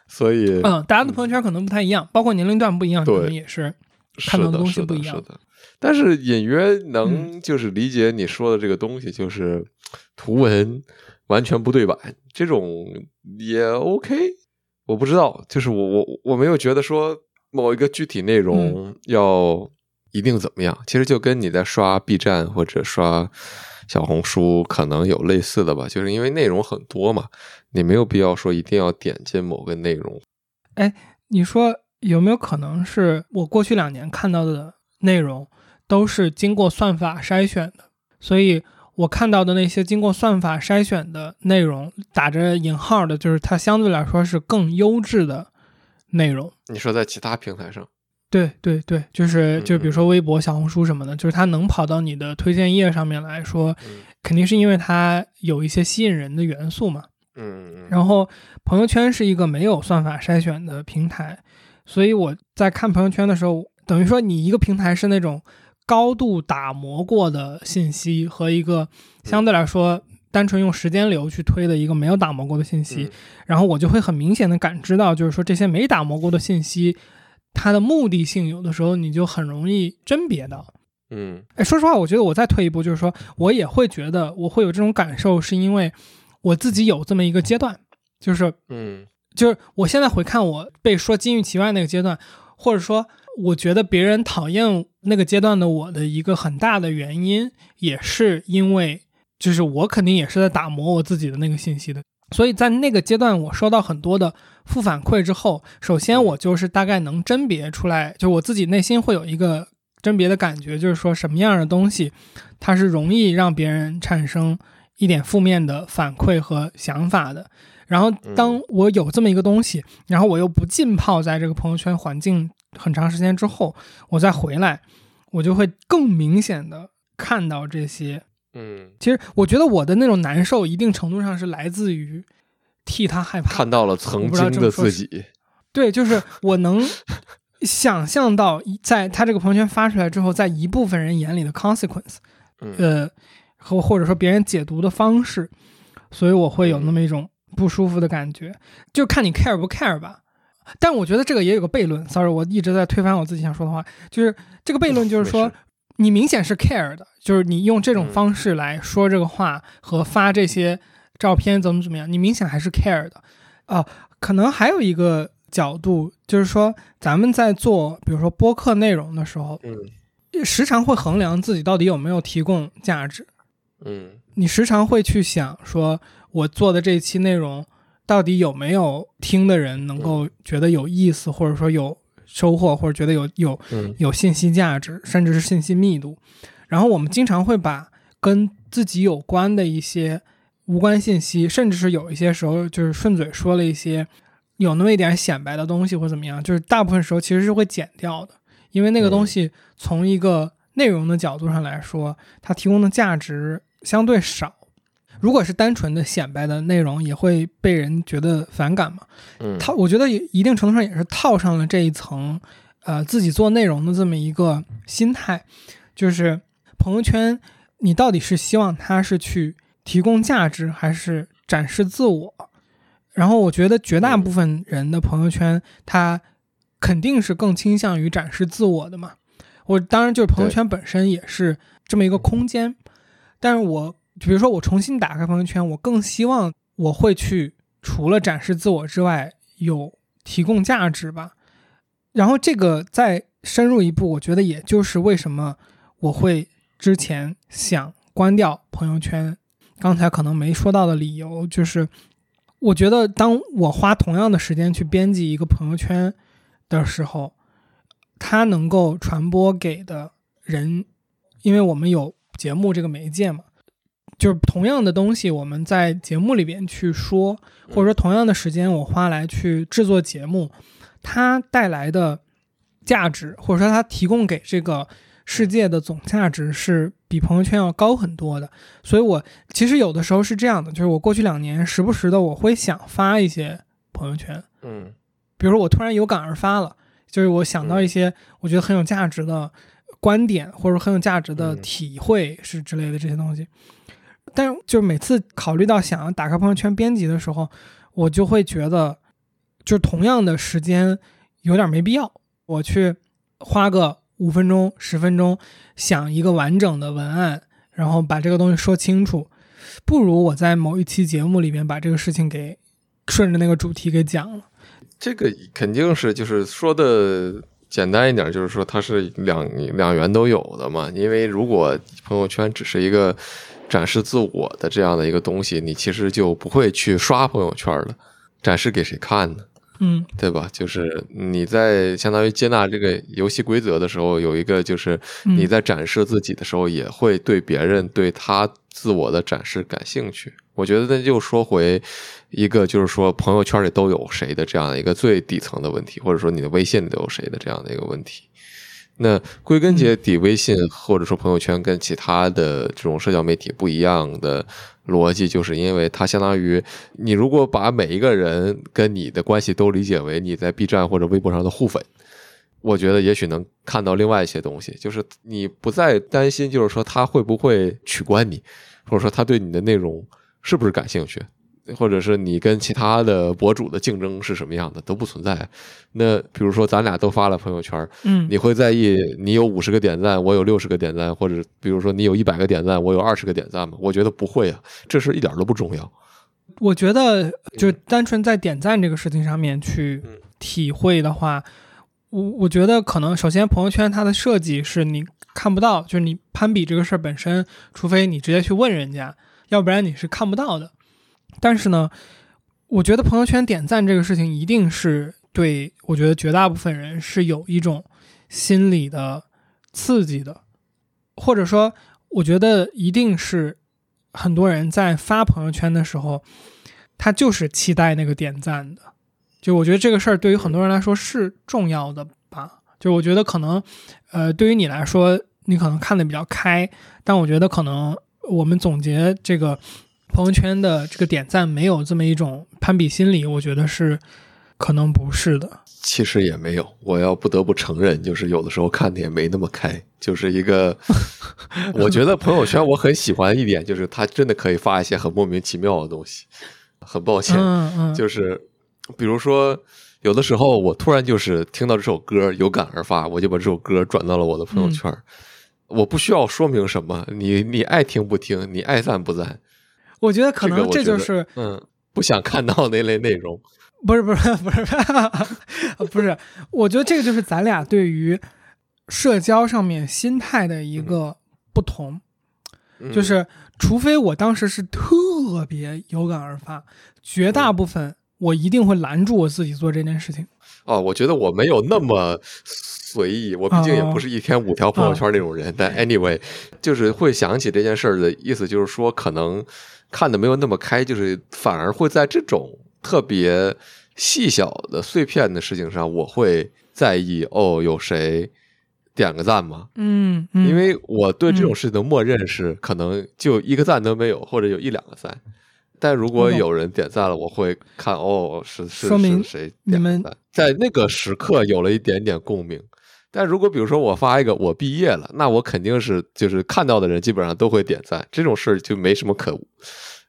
所以嗯，大家的朋友圈可能不太一样，包括年龄段不一样，对可能也是是看到的的，东西不一样嗯是的。但是隐约能就是理解你说的这个东西，就是图文完全不对版，这种也 OK。我不知道，就是我我我没有觉得说某一个具体内嗯容要一定怎么样。其实就跟你在刷 B 站或者刷小红书可能有类似的吧，就是因为内容很多嘛，你没有必要说一定要点进某个内容。哎你说有没有可能是我过去两年看到的内容都是经过算法筛选的，所以我看到的那些经过算法筛选的内容，打着引号的，就是它相对来说是更优质的内容。你说在其他平台上，对对对，就是嗯就比如说微博、小红书什么的，就是它能跑到你的推荐页上面来说，嗯。肯定是因为它有一些吸引人的元素嘛。嗯嗯。然后朋友圈是一个没有算法筛选的平台，所以我在看朋友圈的时候，等于说你一个平台是那种高度打磨过的信息和一个相对来说单纯用时间流去推的一个没有打磨过的信息，嗯。然后我就会很明显的感知到，就是说这些没打磨过的信息，它的目的性有的时候你就很容易甄别到。嗯。哎，说实话，我觉得我再退一步，就是说我也会觉得我会有这种感受，是因为我自己有这么一个阶段，就是嗯。就是我现在回看我被说金玉其外那个阶段，或者说我觉得别人讨厌那个阶段的我的一个很大的原因，也是因为就是我肯定也是在打磨我自己的那个信息的。所以在那个阶段，我收到很多的负反馈之后，首先我就是大概能甄别出来，就我自己内心会有一个甄别的感觉，就是说什么样的东西，它是容易让别人产生一点负面的反馈和想法的。然后当我有这么一个东西，然后我又不浸泡在这个朋友圈环境很长时间之后，我再回来，我就会更明显的看到这些嗯，其实我觉得我的那种难受，一定程度上是来自于替他害怕。看到了曾经的自己，对，就是我能想象到，在他这个朋友圈发出来之后，在一部分人眼里的 consequence，嗯呃，和或者说别人解读的方式，所以我会有那么一种不舒服的感觉，就看你 care 不 care 吧。但我觉得这个也有个悖论，sorry，我一直在推翻我自己想说的话，就是这个悖论就是说你明显是 care 的，就是你用这种嗯方式来说这个话和发这些照片怎么怎么样，你明显还是 care 的。哦，可能还有一个角度就是说，咱们在做比如说播客内容的时候，嗯时常会衡量自己到底有没有提供价值。嗯你时常会去想说，我做的这一期内容到底有没有听的人能够觉得有意思，或者说有收获，或者觉得有有嗯有信息价值，甚至是信息密度。然后我们经常会把跟自己有关的一些无关信息，甚至是有一些时候就是顺嘴说了一些有那么一点显摆的东西或怎么样，就是大部分时候其实是会剪掉的，因为那个东西从一个内容的角度上来说，它提供的价值相对少。如果是单纯的显摆的内容，也会被人觉得反感嘛。嗯，套，我觉得也一定程度上也是套上了这一层，呃，自己做内容的这么一个心态，就是朋友圈，你到底是希望它是去提供价值，还是展示自我？然后我觉得绝大部分人的朋友圈，他肯定是更倾向于展示自我的嘛。我当然就是朋友圈本身也是这么一个空间，但是我比如说我重新打开朋友圈，我更希望我会去除了展示自我之外，有提供价值吧。然后这个再深入一步，我觉得也就是为什么我会之前想关掉朋友圈，刚才可能没说到的理由，就是我觉得当我花同样的时间去编辑一个朋友圈的时候，它能够传播给的人，因为我们有节目这个媒介嘛，就是同样的东西，我们在节目里边去说，或者说同样的时间我花来去制作节目，它带来的价值，或者说它提供给这个世界的总价值是比朋友圈要高很多的。所以我其实有的时候是这样的，就是我过去两年时不时的我会想发一些朋友圈，嗯比如说我突然有感而发了，就是我想到一些我觉得很有价值的观点，或者很有价值的嗯体会是之类的这些东西。但是就是每次考虑到想要打开朋友圈编辑的时候，我就会觉得，就同样的时间有点没必要，我去花个五分钟、十分钟想一个完整的文案，然后把这个东西说清楚，不如我在某一期节目里面把这个事情给顺着那个主题给讲了。这个肯定是就是说的简单一点，就是说它是两两元都有的嘛。因为如果朋友圈只是一个展示自我的这样的一个东西，你其实就不会去刷朋友圈了，展示给谁看呢？嗯对吧？就是你在相当于接纳这个游戏规则的时候，有一个就是嗯你在展示自己的时候，也会对别人对他自我的展示感兴趣。我觉得那就说回一个，就是说朋友圈里都有谁的这样的一个最底层的问题，或者说你的微信里都有谁的这样的一个问题。那归根结底，微信或者说朋友圈跟其他的这种社交媒体不一样的逻辑，就是因为它相当于你如果把每一个人跟你的关系都理解为你在 B 站或者微博上的互粉，我觉得也许能看到另外一些东西，就是你不再担心，就是说他会不会取关你，或者说他对你的内容是不是感兴趣。或者是你跟其他的博主的竞争是什么样的都不存在。那比如说咱俩都发了朋友圈，嗯，你会在意你有五十个点赞，我有六十个点赞，或者比如说你有一百个点赞，我有二十个点赞吗？我觉得不会啊，这事一点都不重要。我觉得就单纯在点赞这个事情上面去体会的话，我我觉得可能首先朋友圈它的设计是你看不到，就是你攀比这个事儿本身，除非你直接去问人家，要不然你是看不到的。但是呢，我觉得朋友圈点赞这个事情一定是对我觉得绝大部分人是有一种心理的刺激的，或者说，我觉得一定是很多人在发朋友圈的时候，他就是期待那个点赞的。就我觉得这个事儿对于很多人来说是重要的吧。就我觉得可能，呃，对于你来说，你可能看的比较开，但我觉得可能我们总结这个。朋友圈的这个点赞没有这么一种攀比心理，我觉得是可能不是的。其实也没有，我要不得不承认，就是有的时候看的也没那么开。就是一个，我觉得朋友圈我很喜欢一点，就是他真的可以发一些很莫名其妙的东西。很抱歉，嗯嗯，就是比如说有的时候我突然就是听到这首歌有感而发，我就把这首歌转到了我的朋友圈。我不需要说明什么，你你爱听不听，你爱赞不赞。我觉得可能这就是嗯，不想看到那类内容。不是不是不是 不是，我觉得这个就是咱俩对于社交上面心态的一个不同。就是除非我当时是特别有感而发，绝大部分我一定会拦住我自己做这件事情。哦，我觉得我没有那么随意，我毕竟也不是一天五条朋友圈那种人。但 anyway，就是会想起这件事儿的意思，就是说可能。看的没有那么开，就是反而会在这种特别细小的碎片的事情上，我会在意哦，有谁点个赞吗？嗯，因为我对这种事情的默认是可能就一个赞都没有，或者有一两个赞。但如果有人点赞了，我会看哦，是是是谁点赞，在那个时刻有了一点点共鸣。但如果比如说我发一个我毕业了，那我肯定是就是看到的人基本上都会点赞，这种事儿就没什么可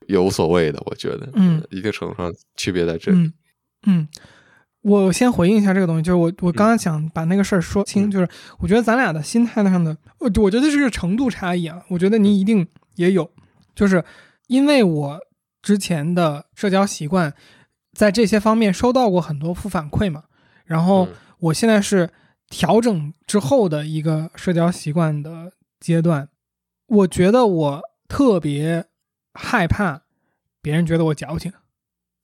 有所谓的，我觉得，嗯，一定程度上区别在这里。嗯，嗯，我先回应一下这个东西，就是我我刚刚想把那个事儿说清，就是我觉得咱俩的心态上的，我我觉得这是个程度差异啊，我觉得你一定也有，就是因为我之前的社交习惯在这些方面收到过很多负反馈嘛，然后我现在是。调整之后的一个社交习惯的阶段，我觉得我特别害怕别人觉得我矫情，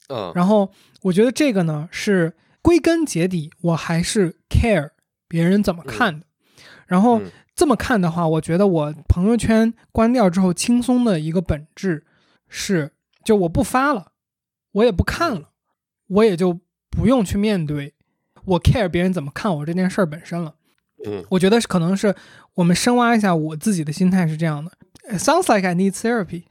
嗯，然后我觉得这个呢是归根结底我还是 care 别人怎么看的，然后这么看的话，我觉得我朋友圈关掉之后轻松的一个本质是，就我不发了，我也不看了，我也就不用去面对。我 care 别人怎么看我这件事儿本身了，嗯，我觉得可能是我们深挖一下我自己的心态是这样的。Sounds like I need therapy，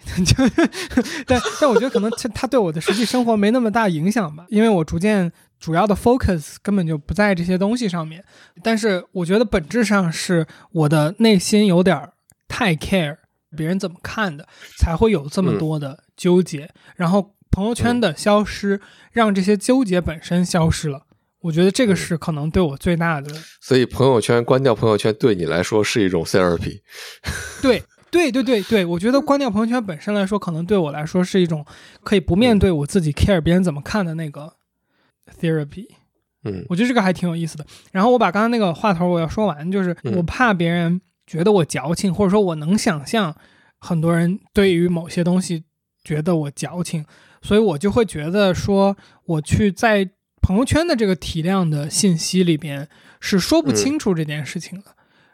但但我觉得可能他他对我的实际生活没那么大影响吧，因为我逐渐主要的 focus 根本就不在这些东西上面。但是我觉得本质上是我的内心有点太 care 别人怎么看的，才会有这么多的纠结。然后朋友圈的消失，让这些纠结本身消失了。我觉得这个是可能对我最大的，所以朋友圈关掉朋友圈对你来说是一种 therapy。对 对对对对，我觉得关掉朋友圈本身来说，可能对我来说是一种可以不面对我自己 care 别人怎么看的那个 therapy。嗯，我觉得这个还挺有意思的。然后我把刚刚那个话头我要说完，就是我怕别人觉得我矫情，或者说我能想象很多人对于某些东西觉得我矫情，所以我就会觉得说我去在。朋友圈的这个体量的信息里边是说不清楚这件事情的。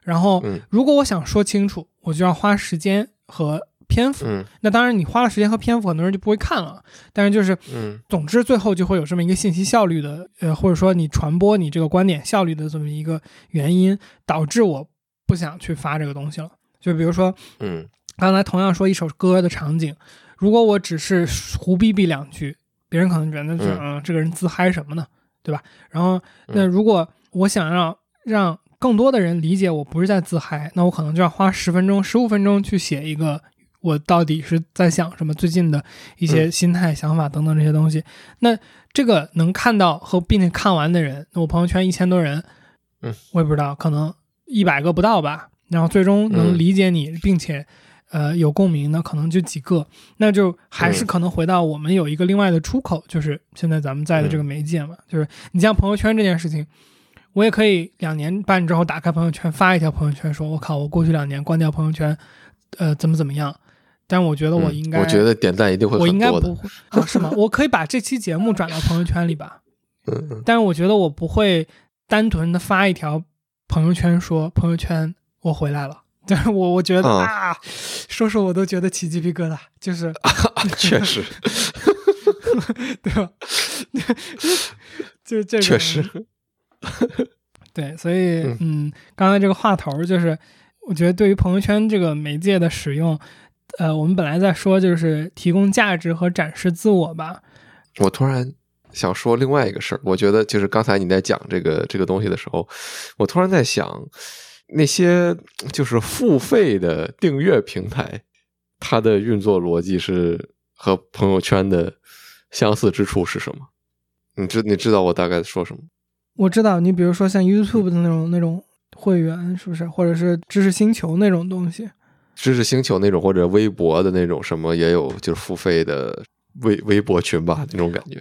然后，如果我想说清楚，我就要花时间和篇幅。嗯那当然，你花了时间和篇幅，很多人就不会看了。但是就是，嗯总之最后就会有这么一个信息效率的，呃，或者说你传播你这个观点效率的这么一个原因，导致我不想去发这个东西了。就比如说嗯刚才同样说一首歌的场景，如果我只是胡逼逼两句，别人可能觉得是嗯嗯这个人自嗨什么呢，对吧？然后那嗯如果我想让让更多的人理解我不是在自嗨，那我可能就要花十分钟、十五分钟去写一个我到底是在想什么，最近的一些嗯心态、想法等等这些东西。那这个能看到和并且看完的人，那我朋友圈一千多人，嗯，我也不知道，可能一百个不到吧。然后最终能嗯理解你，并且呃有共鸣的，可能就几个。那就还是嗯可能回到我们有一个另外的出口，就是现在咱们在的这个媒介嘛，就是你像朋友圈这件事情。我也可以两年半之后打开朋友圈发一条朋友圈，说我靠，我过去两年关掉朋友圈，呃，怎么怎么样？但我觉得我嗯应该，我觉得点赞一定会我应。该不会啊，是吗？我可以把这期节目转到朋友圈里吧，嗯嗯但是我觉得我不会单纯的发一条朋友圈说朋友圈我回来了。但是我我觉得啊啊，说说我都觉得起鸡皮疙瘩，就是确实。对吧？就这个确实，对，所以嗯。嗯，刚才这个话头就是，我觉得对于朋友圈这个媒介的使用，呃，我们本来在说就是提供价值和展示自我吧，我突然想说另外一个事儿，我觉得就是刚才你在讲这个这个东西的时候，我突然在想，那些就是付费的订阅平台，它的运作逻辑是和朋友圈的相似之处是什么？你知你知道我大概说什么？我知道，你比如说像 YouTube 的那种那种会员，是不是？或者是知识星球那种东西，知识星球那种或者微博的那种什么也有，就是付费的微微博群吧那种感觉。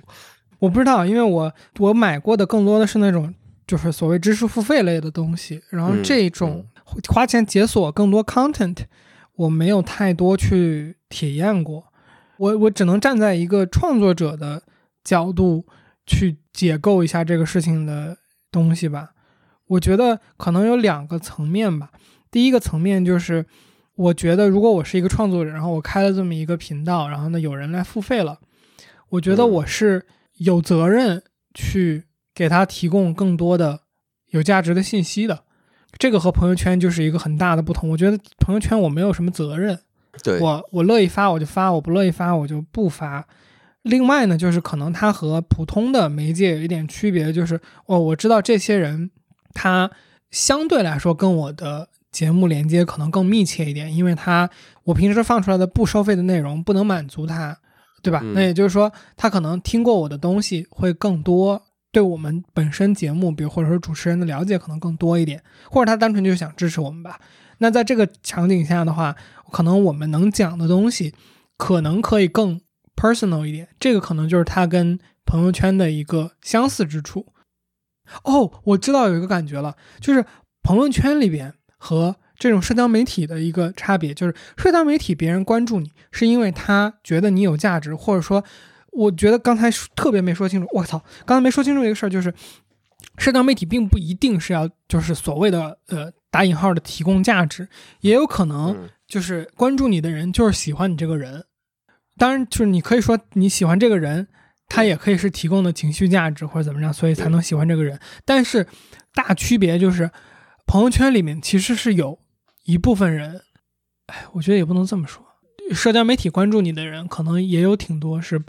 我不知道，因为我我买过的更多的是那种就是所谓知识付费类的东西，然后嗯这种花钱解锁更多 content，我没有太多去体验过。我我只能站在一个创作者的角度去解构一下这个事情的东西吧。我觉得可能有两个层面吧。第一个层面就是，我觉得如果我是一个创作者，然后我开了这么一个频道，然后呢有人来付费了，我觉得嗯我是有责任去给他提供更多的有价值的信息的。这个和朋友圈就是一个很大的不同。我觉得朋友圈我没有什么责任，对，我我乐意发我就发，我不乐意发我就不发。另外呢，就是可能它和普通的媒介有一点区别，就是哦，我知道这些人他相对来说跟我的节目连接可能更密切一点，因为他我平时放出来的不收费的内容不能满足他，对吧？嗯那也就是说，他可能听过我的东西会更多，对我们本身节目，比如或者说主持人的了解可能更多一点，或者他单纯就想支持我们吧。那在这个场景下的话，可能我们能讲的东西可能可以更 personal 一点，这个可能就是他跟朋友圈的一个相似之处。哦，我知道有一个感觉了，就是朋友圈里边和这种社交媒体的一个差别，就是社交媒体别人关注你是因为他觉得你有价值，或者说，我觉得刚才特别没说清楚，我操，刚才没说清楚一个事儿，就是社交媒体并不一定是要就是所谓的呃打引号的提供价值，也有可能嗯。就是关注你的人就是喜欢你这个人，当然就是你可以说你喜欢这个人，他也可以是提供的情绪价值或者怎么样，所以才能喜欢这个人。但是大区别就是，朋友圈里面其实是有一部分人，哎，我觉得也不能这么说，社交媒体关注你的人可能也有挺多是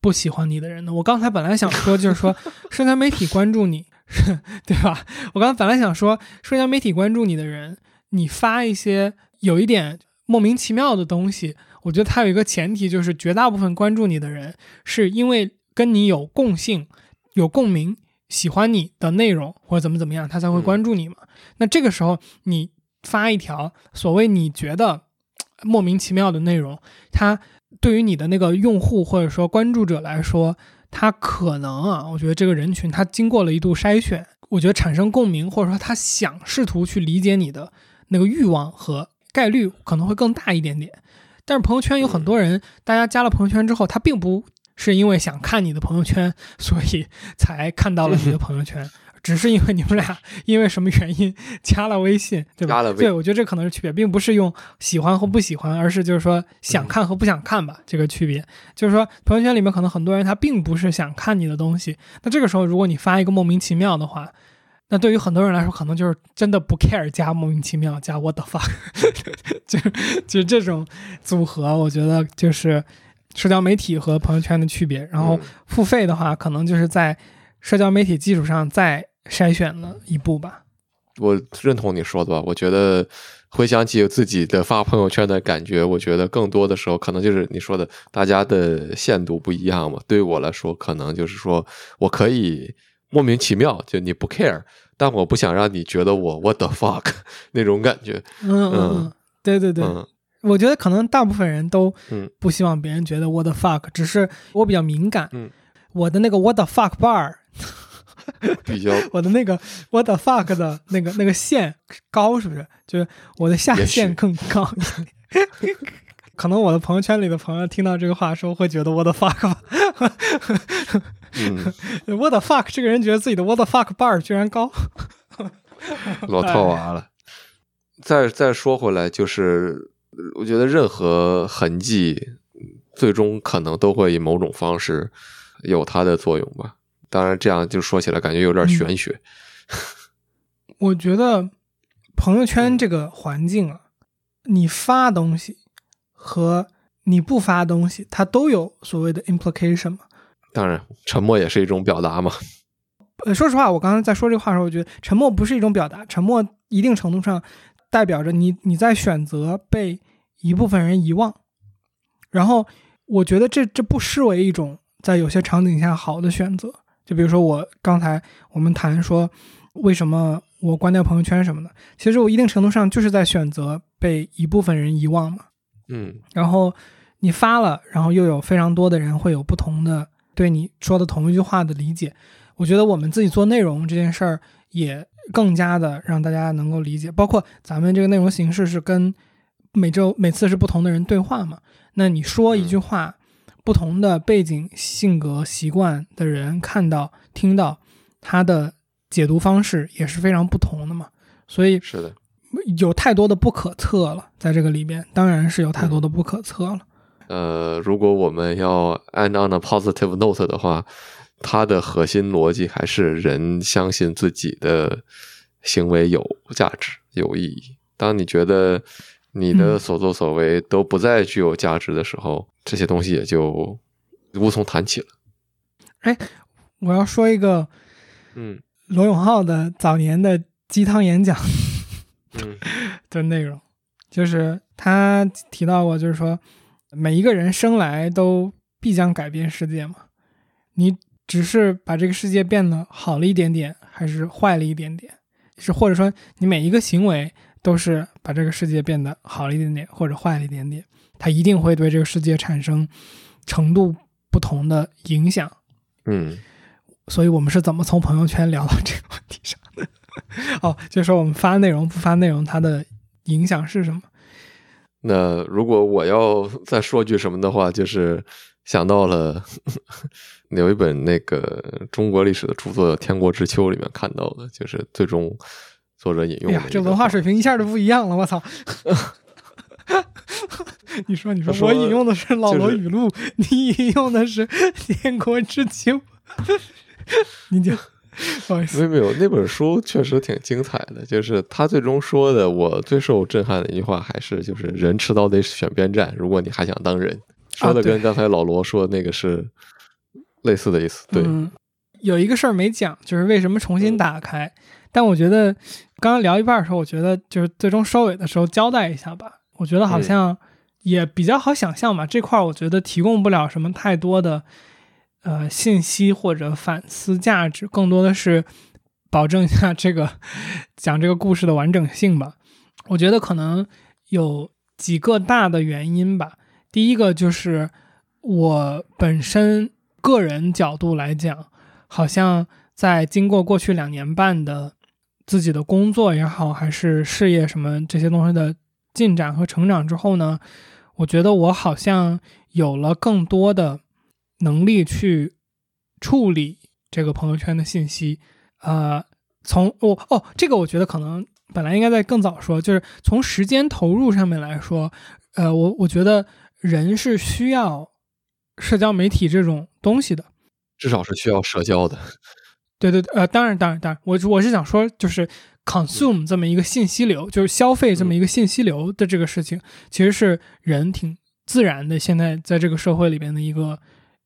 不喜欢你的人呢。我刚才本来想说就是说，社交媒体关注你，对吧？我刚才本来想说，社交媒体关注你的人，你发一些有一点莫名其妙的东西，我觉得它有一个前提，就是绝大部分关注你的人是因为跟你有共性、有共鸣、喜欢你的内容或者怎么怎么样，他才会关注你嘛。那这个时候你发一条所谓你觉得呃莫名其妙的内容，它对于你的那个用户或者说关注者来说，他可能啊，我觉得这个人群他经过了一度筛选，我觉得产生共鸣或者说他想试图去理解你的那个欲望和概率可能会更大一点点。但是朋友圈有很多人，大家加了朋友圈之后，他并不是因为想看你的朋友圈，所以才看到了你的 朋友圈，只是因为你们俩因为什么原因加了微信，对吧？加了微对，我觉得这可能是区别，并不是用喜欢和不喜欢，而是就是说想看和不想看吧，这个区别。就是说朋友圈里面可能很多人他并不是想看你的东西，那这个时候如果你发一个莫名其妙的话，那对于很多人来说可能就是真的不 care 加莫名其妙加 what the fuck，就就这种组合，我觉得就是社交媒体和朋友圈的区别。然后嗯付费的话，可能就是在社交媒体基础上再筛选了一步吧。我认同你说的吧。我觉得回想起自己的发朋友圈的感觉，我觉得更多的时候可能就是你说的，大家的限度不一样嘛。对于我来说，可能就是说我可以莫名其妙，就你不 care，但我不想让你觉得我 what the fuck 那种感觉。嗯嗯嗯，对对对，嗯我觉得可能大部分人都嗯不希望别人觉得 what the fuck，只是我比较敏感，嗯我的那个 what the fuck bar，比较 我的那个 what the fuck 的那个那个线高，是不是？就是我的下限更高一点。可能我的朋友圈里的朋友听到这个话的时候会觉得 what the fuck 吧嗯，what the fuck，这个人觉得自己的 what the fuck bar 居然高。老套娃了。再再说回来，就是我觉得任何痕迹，最终可能都会以某种方式有它的作用吧。当然，这样就说起来感觉有点玄学。我觉得朋友圈这个环境啊，你发东西和你不发东西，它都有所谓的 implication 嘛。当然，沉默也是一种表达嘛。呃，说实话，我刚才在说这个话的时候，我觉得沉默不是一种表达，沉默一定程度上代表着你你在选择被一部分人遗忘。然后，我觉得这这不失为一种在有些场景下好的选择。就比如说我刚才我们谈说，为什么我关掉朋友圈什么的，其实我一定程度上就是在选择被一部分人遗忘嘛。嗯然后你发了，然后又有非常多的人会有不同的对你说的同一句话的理解。我觉得我们自己做内容这件事儿也更加的让大家能够理解，包括咱们这个内容形式是跟每周每次是不同的人对话嘛。那你说一句话，不同的背景、性格、习惯的人看到、听到，他的解读方式也是非常不同的嘛。所以是的，有太多的不可测了，在这个里边，当然是有太多的不可测了。呃，如果我们要 end on a positive note 的话，它的核心逻辑还是人相信自己的行为有价值、有意义。当你觉得你的嗯。所作所为都不再具有价值的时候，这些东西也就无从谈起了。哎我要说一个。嗯。罗永浩的早年的鸡汤演讲嗯。的内容，就是他提到过，就是说每一个人生来都必将改变世界嘛，你只是把这个世界变得好了一点点，还是坏了一点点，是或者说你每一个行为都是把这个世界变得好了一点点，或者坏了一点点，它一定会对这个世界产生程度不同的影响。嗯所以我们是怎么从朋友圈聊到这个问题上的？哦，就是说我们发内容不发内容，它的影响是什么？那如果我要再说句什么的话，就是想到了 有一本那个中国历史的著作《天国之秋》里面看到的，就是最终作者引用哎呀这文化水平一下就不一样了，我操！你说，你说，说我引用的是老罗就是语录，你引用的是天国之秋，你讲，不好意思，没有没有，那本书确实挺精彩的。就是他最终说的，我最受震撼的一句话还是就是“人迟早得选边站”。如果你还想当人，说的跟刚才老罗说的那个是类似的意思。对，嗯，有一个事儿没讲，就是为什么重新嗯打开。但我觉得刚刚聊一半的时候，我觉得就是最终收尾的时候交代一下吧。我觉得好嗯像也比较好想象吧。这块儿我觉得提供不了什么太多的呃信息或者反思价值，更多的是保证一下这个讲这个故事的完整性吧。我觉得可能有几个大的原因吧。第一个就是我本身个人角度来讲，好像在经过过去两年半的自己的工作也好，还是事业什么这些东西的进展和成长之后呢，我觉得我好像有了更多的能力去处理这个朋友圈的信息。呃，从我哦，这个我觉得可能本来应该在更早说，就是从时间投入上面来说，呃，我我觉得人是需要社交媒体这种东西的，至少是需要社交的。对对对，呃，当然当然当然，我我是想说，就是 consume 这么一个信息流，就是消费这么一个信息流的这个事情，其实是人挺自然的，现在在这个社会里边的一个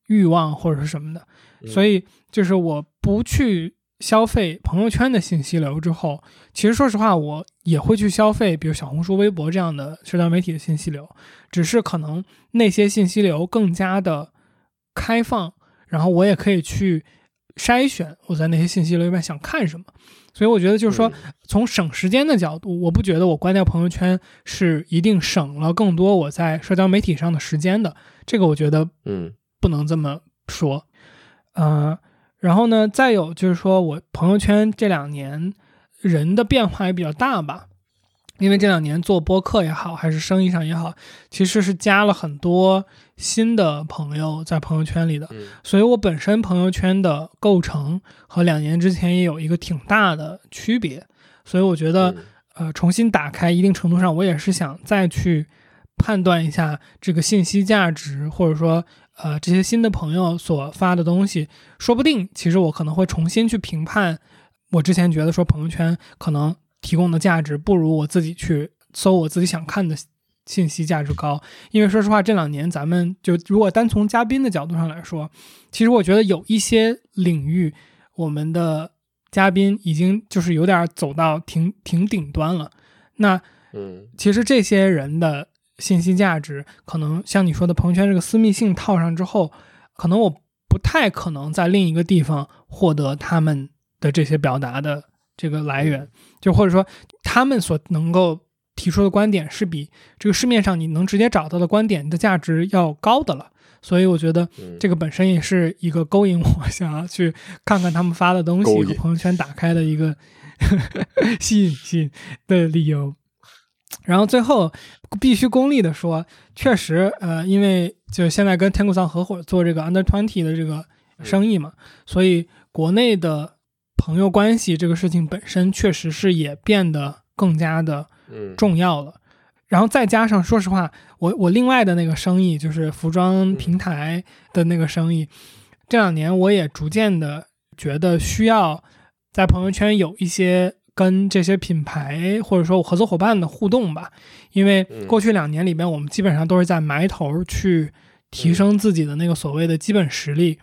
欲望或者是什么的，所以就是我不去。消费朋友圈的信息流之后，其实说实话，我也会去消费，比如小红书、微博这样的社交媒体的信息流，只是可能那些信息流更加的开放，然后我也可以去筛选我在那些信息流里面想看什么。所以我觉得就是说，从省时间的角度，我不觉得我关掉朋友圈是一定省了更多我在社交媒体上的时间的。这个我觉得，嗯，不能这么说，嗯。然后呢，再有就是说，我朋友圈这两年人的变化也比较大吧，因为这两年做播客也好，还是生意上也好，其实是加了很多新的朋友在朋友圈里的，所以我本身朋友圈的构成和两年之前也有一个挺大的区别，所以我觉得，呃，重新打开，一定程度上我也是想再去判断一下这个信息价值，或者说。呃，这些新的朋友所发的东西，说不定其实我可能会重新去评判。我之前觉得说朋友圈可能提供的价值不如我自己去搜我自己想看的信息价值高。因为说实话，这两年咱们就如果单从嘉宾的角度上来说，其实我觉得有一些领域，我们的嘉宾已经就是有点走到挺挺顶端了。那嗯，其实这些人的。信息价值可能像你说的朋友圈这个私密性套上之后，可能我不太可能在另一个地方获得他们的这些表达的这个来源，就或者说他们所能够提出的观点是比这个市面上你能直接找到的观点的价值要高的了。所以我觉得这个本身也是一个勾引我想要去看看他们发的东西和朋友圈打开的一个 吸引吸引的理由。然后最后必须功利的说，确实，呃，因为就现在跟天谷桑合伙做这个 Under Twenty 的这个生意嘛，所以国内的朋友关系这个事情本身确实是也变得更加的重要了。然后再加上，说实话，我我另外的那个生意就是服装平台的那个生意，这两年我也逐渐的觉得需要在朋友圈有一些。跟这些品牌或者说合作伙伴的互动吧，因为过去两年里边，我们基本上都是在埋头去提升自己的那个所谓的基本实力。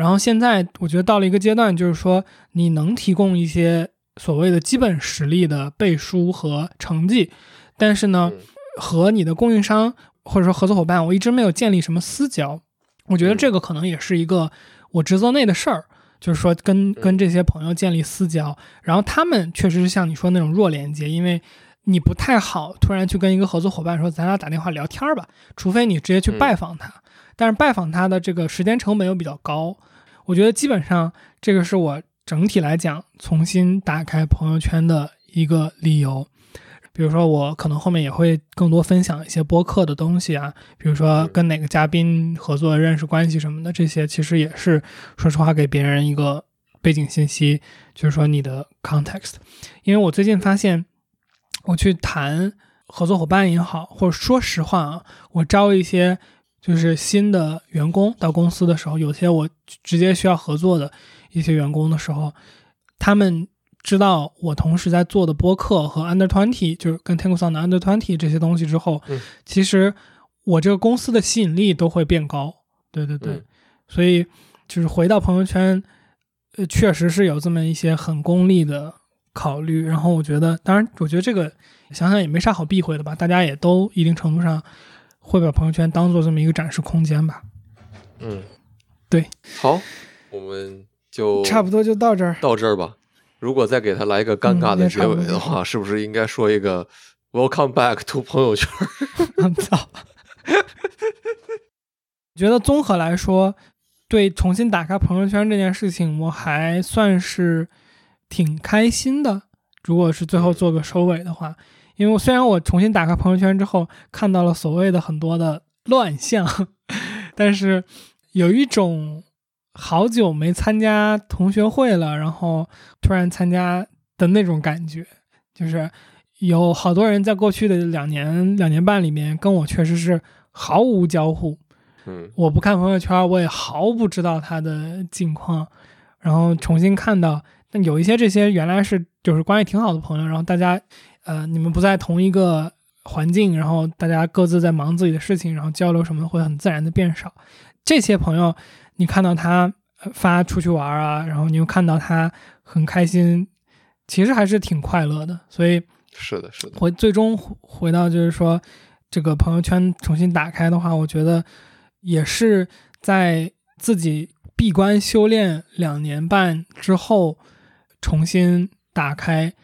然后现在我觉得到了一个阶段，就是说你能提供一些所谓的基本实力的背书和成绩，但是呢，和你的供应商或者说合作伙伴，我一直没有建立什么私交。我觉得这个可能也是一个我职责内的事儿。就是说，跟跟这些朋友建立私交，然后他们确实是像你说那种弱连接，因为你不太好突然去跟一个合作伙伴说，咱俩打电话聊天吧，除非你直接去拜访他，但是拜访他的这个时间成本又比较高。我觉得基本上这个是我整体来讲重新打开朋友圈的一个理由。比如说，我可能后面也会更多分享一些播客的东西啊，比如说跟哪个嘉宾合作、认识关系什么的，这些其实也是说实话给别人一个背景信息，就是说你的 context。因为我最近发现，我去谈合作伙伴也好，或者说实话啊，我招一些就是新的员工到公司的时候，有些我直接需要合作的一些员工的时候，他们。知道我同时在做的播客和 Under Twenty，就是跟 t a n g o s o n 的 Under Twenty 这些东西之后，其实我这个公司的吸引力都会变高。对对对，所以就是回到朋友圈，呃，确实是有这么一些很功利的考虑。然后我觉得，当然，我觉得这个想想也没啥好避讳的吧。大家也都一定程度上会把朋友圈当做这么一个展示空间吧。嗯，对，好，我们就差不多就到这儿，到这儿吧。如果再给他来一个尴尬的结尾的话，是不是应该说一个 “Welcome back to 朋友圈”？操！觉得综合来说，对重新打开朋友圈这件事情，我还算是挺开心的。如果是最后做个收尾的话，因为虽然我重新打开朋友圈之后看到了所谓的很多的乱象，但是有一种。好久没参加同学会了，然后突然参加的那种感觉，就是有好多人在过去的两年两年半里面跟我确实是毫无交互，嗯我不看朋友圈，我也毫不知道他的近况，然后重新看到，但有一些这些原来是就是关系挺好的朋友，然后大家呃你们不在同一个环境，然后大家各自在忙自己的事情，然后交流什么会很自然的变少。这些朋友，你看到他呃发出去玩啊，然后你又看到他很开心，其实还是挺快乐的。所以是的，是的，回最终回回到就是说，这个朋友圈重新打开的。话，我觉得也是在自己闭关修炼两年半之后重新打开。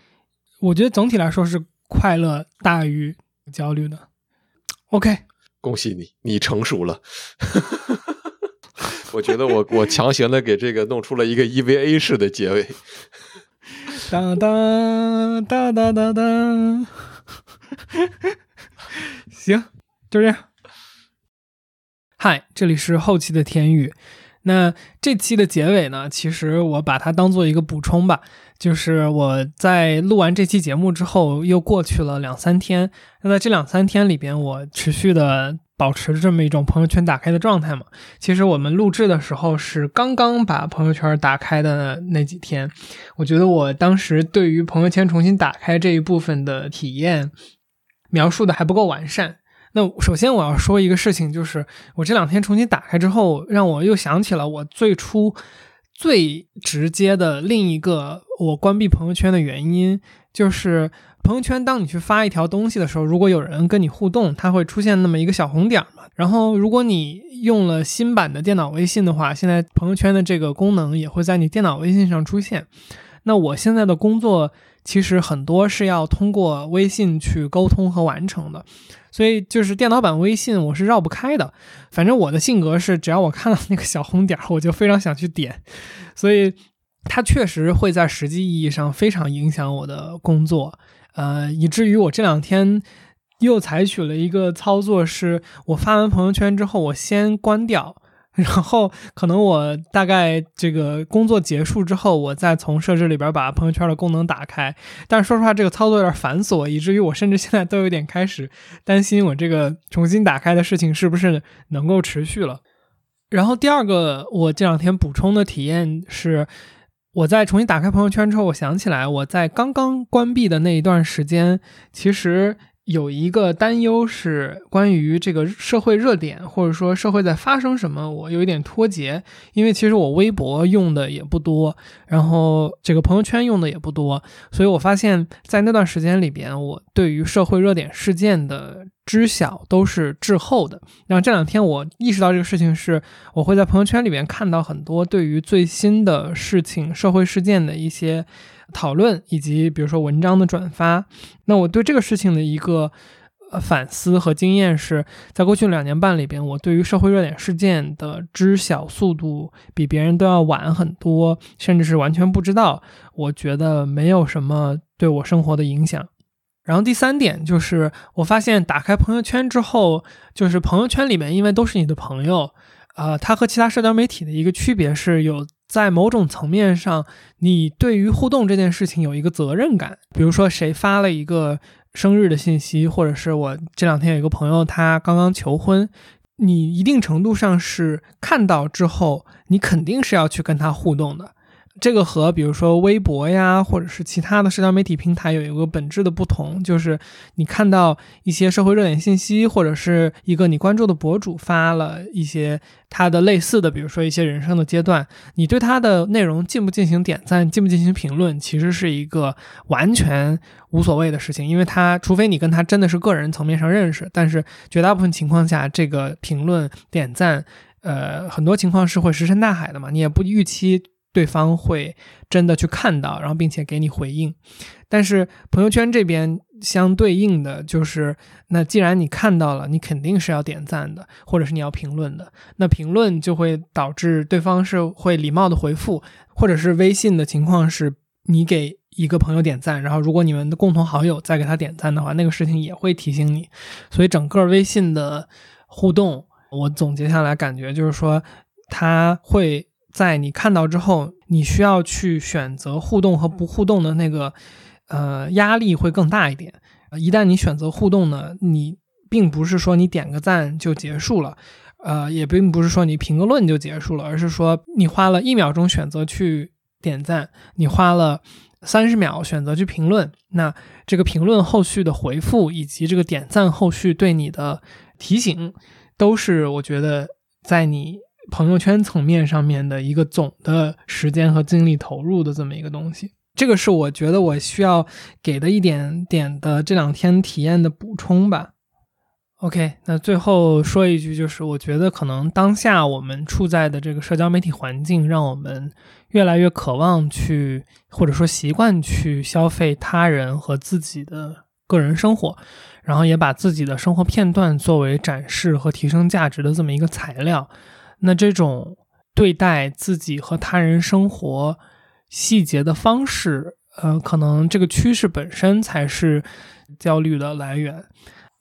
我觉得总体来说是快乐大于焦虑的。OK，恭喜你，你成熟了。我觉得我我强行的给这个弄出了一个 EVA 式的结尾。当当当当当当，行，就这样。嗨，这里是后期的天宇。那这期的结尾呢，其实我把它当做一个补充吧，就是我在录完这期节目之后，又过去了两三天。那在这两三天里边，我持续的保持这么一种朋友圈打开的状态嘛。其实我们录制的时候是刚刚把朋友圈打开的那几天，我觉得我当时对于朋友圈重新打开这一部分的体验描述的还不够完善。那首先我要说一个事情，就是我这两天重新打开之后，让我又想起了我最初最直接的另一个我关闭朋友圈的原因，就是朋友圈当你去发一条东西的时候，如果有人跟你互动，它会出现那么一个小红点嘛。然后如果你用了新版的电脑微信的话，现在朋友圈的这个功能也会在你电脑微信上出现。那我现在的工作其实很多是要通过微信去沟通和完成的。所以就是电脑版微信我是绕不开的，反正我的性格是，只要我看到 那个小红点儿，我就非常想去点，所以它确实会在实际意义上非常影响我的工作，呃，以至于我这两天又采取了一个操作，是我发完朋友圈之后，我先关掉。然后可能我大概这个工作结束之后，我再从设置里边把朋友圈的功能打开。但是说实话，这个操作有点繁琐，以至于我甚至现在都有点开始担心我这个重新打开的事情是不是能够持续了。然后第二个，我这两天补充的体验是，我在重新打开朋友圈之后，我想起来我在刚刚关闭的那一段时间，其实。有一个担忧是关于这个社会热点，或者说社会在发生什么，我有一点脱节，因为其实我微博用的也不多，然后这个朋友圈用的也不多，所以我发现，在那段时间里边，我对于社会热点事件的知晓都是滞后的。然后这两天我意识到这个事情是，我会在朋友圈里边看到很多对于最新的事情、社会事件的一些。讨论以及比如说文章的转发，那我对这个事情的一个呃反思和经验是在过去两年半里边，我对于社会热点事件的知晓速度比别人都要晚很多，甚至是完全不知道。我觉得没有什么对我生活的影响。然后第三点就是，我发现打开朋友圈之后，就是朋友圈里面因为都是你的朋友，呃，它和其他社交媒体的一个区别是有。在某种层面上，你对于互动这件事情有一个责任感。比如说，谁发了一个生日的信息，或者是我这两天有一个朋友他刚刚求婚，你一定程度上是看到之后，你肯定是要去跟他互动的。这个和比如说微博呀，或者是其他的社交媒体平台有一个本质的不同，就是你看到一些社会热点信息，或者是一个你关注的博主发了一些他的类似的，比如说一些人生的阶段，你对他的内容进不进行点赞，进不进行评论，其实是一个完全无所谓的事情，因为他除非你跟他真的是个人层面上认识，但是绝大部分情况下，这个评论点赞，呃，很多情况是会石沉大海的嘛，你也不预期。对方会真的去看到，然后并且给你回应，但是朋友圈这边相对应的就是，那既然你看到了，你肯定是要点赞的，或者是你要评论的。那评论就会导致对方是会礼貌的回复，或者是微信的情况是，你给一个朋友点赞，然后如果你们的共同好友再给他点赞的话，那个事情也会提醒你。所以整个微信的互动，我总结下来感觉就是说，他会。在你看到之后，你需要去选择互动和不互动的那个呃压力会更大一点。一旦你选择互动呢，你并不是说你点个赞就结束了，呃，也并不是说你评个论就结束了，而是说你花了一秒钟选择去点赞，你花了三十秒选择去评论，那这个评论后续的回复以及这个点赞后续对你的提醒，都是我觉得在你朋友圈层面上面的一个总的时间和精力投入的这么一个东西。这个是我觉得我需要给的一点点的这两天体验的补充吧。OK，那最后说一句，就是我觉得可能当下我们处在的这个社交媒体环境，让我们越来越渴望去，或者说习惯去消费他人和自己的个人生活，然后也把自己的生活片段作为展示和提升价值的这么一个材料。那这种对待自己和他人生活。细节的方式，呃，可能这个趋势本身才是焦虑的来源。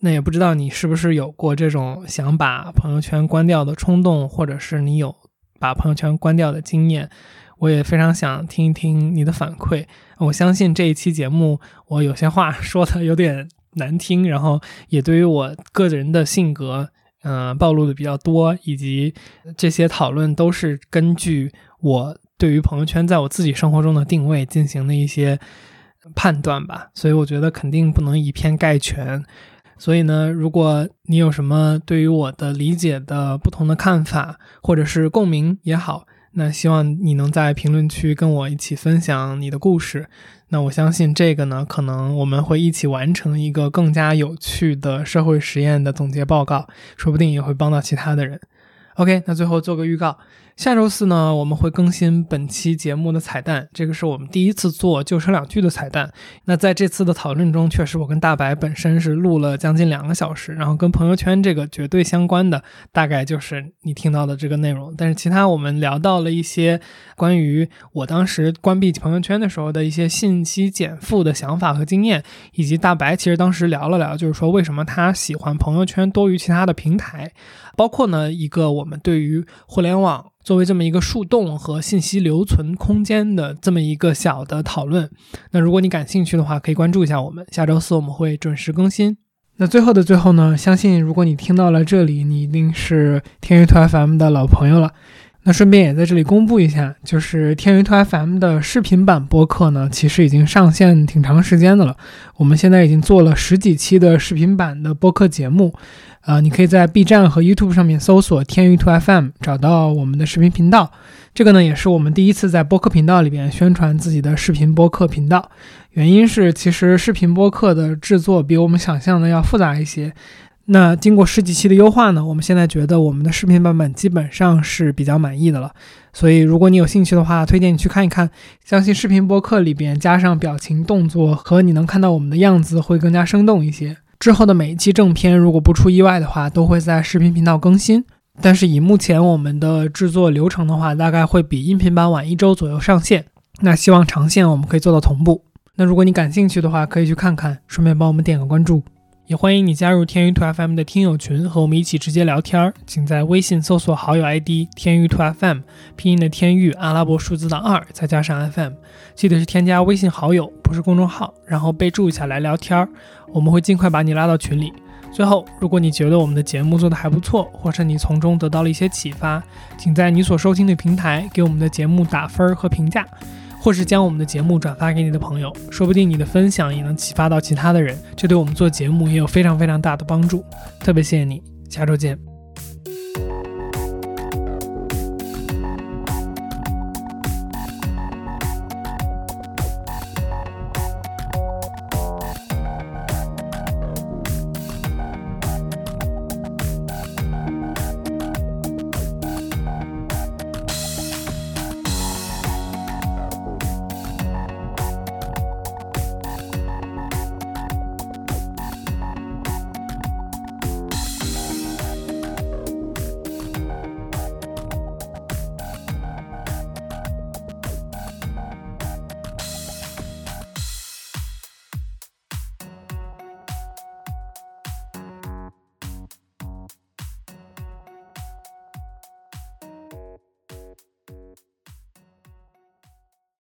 那也不知道你是不是有过这种想把朋友圈关掉的冲动，或者是你有把朋友圈关掉的经验？我也非常想听一听你的反馈。我相信这一期节目，我有些话 说的有点难听，然后也对于我个人的性格，嗯，暴露的比较多，以及这些讨论都是根据我。对于朋友圈在我自己生活中的定位进行的一些判断吧，所以我觉得肯定不能以偏概全。所以呢，如果你有什么对于我的理解的不同的看法，或者是共鸣也好，那希望你能在评论区跟我一起分享你的故事。那我相信这个呢，可能我们会一起完成一个更加有趣的社会实验的总结报告，说不定也会帮到其他的人。OK，那最后做个预告。下周四呢，我们会更新本期节目的彩蛋，这个是我们第一次做就车两句的彩蛋。那在这次的讨论中，确实我跟大白本身是录了将近两个小时，然后跟朋友圈这个绝对相关的，大概就是你听到的这个内容。但是其他我们聊到了一些关于我当时关闭朋友圈的时候的一些信息减负的想法和经验，以及大白其实当时聊了聊，就是说为什么他喜欢朋友圈多于其他的平台，包括呢一个我们对于互联网。作为这么一个树洞和信息留存空间的这么一个小的讨论，那如果你感兴趣的话，可以关注一下我们。下周四我们会准时更新。那最后的最后呢，相信如果你听到了这里，你一定是天娱兔 FM 的老朋友了。那顺便也在这里公布一下，就是天娱兔 FM 的视频版播客呢，其实已经上线挺长时间的了。我们现在已经做了十几期的视频版的播客节目，呃，你可以在 B 站和 YouTube 上面搜索天娱兔 FM，找到我们的视频频道。这个呢，也是我们第一次在播客频道里边宣传自己的视频播客频道。原因是，其实视频播客的制作比我们想象的要复杂一些。那经过十几期的优化呢，我们现在觉得我们的视频版本基本上是比较满意的了。所以如果你有兴趣的话，推荐你去看一看。相信视频播客里边加上表情、动作和你能看到我们的样子，会更加生动一些。之后的每一期正片，如果不出意外的话，都会在视频频道更新。但是以目前我们的制作流程的话，大概会比音频版晚一周左右上线。那希望长线我们可以做到同步。那如果你感兴趣的话，可以去看看，顺便帮我们点个关注。也欢迎你加入天娱兔 FM 的听友群，和我们一起直接聊天儿。请在微信搜索好友 ID“ 天娱兔 FM”，拼音的天娱，阿拉伯数字的二，再加上 FM。记得是添加微信好友，不是公众号，然后备注一下来聊天儿，我们会尽快把你拉到群里。最后，如果你觉得我们的节目做得还不错，或是你从中得到了一些启发，请在你所收听的平台给我们的节目打分儿和评价。或是将我们的节目转发给你的朋友，说不定你的分享也能启发到其他的人，这对我们做节目也有非常非常大的帮助。特别谢谢你，下周见。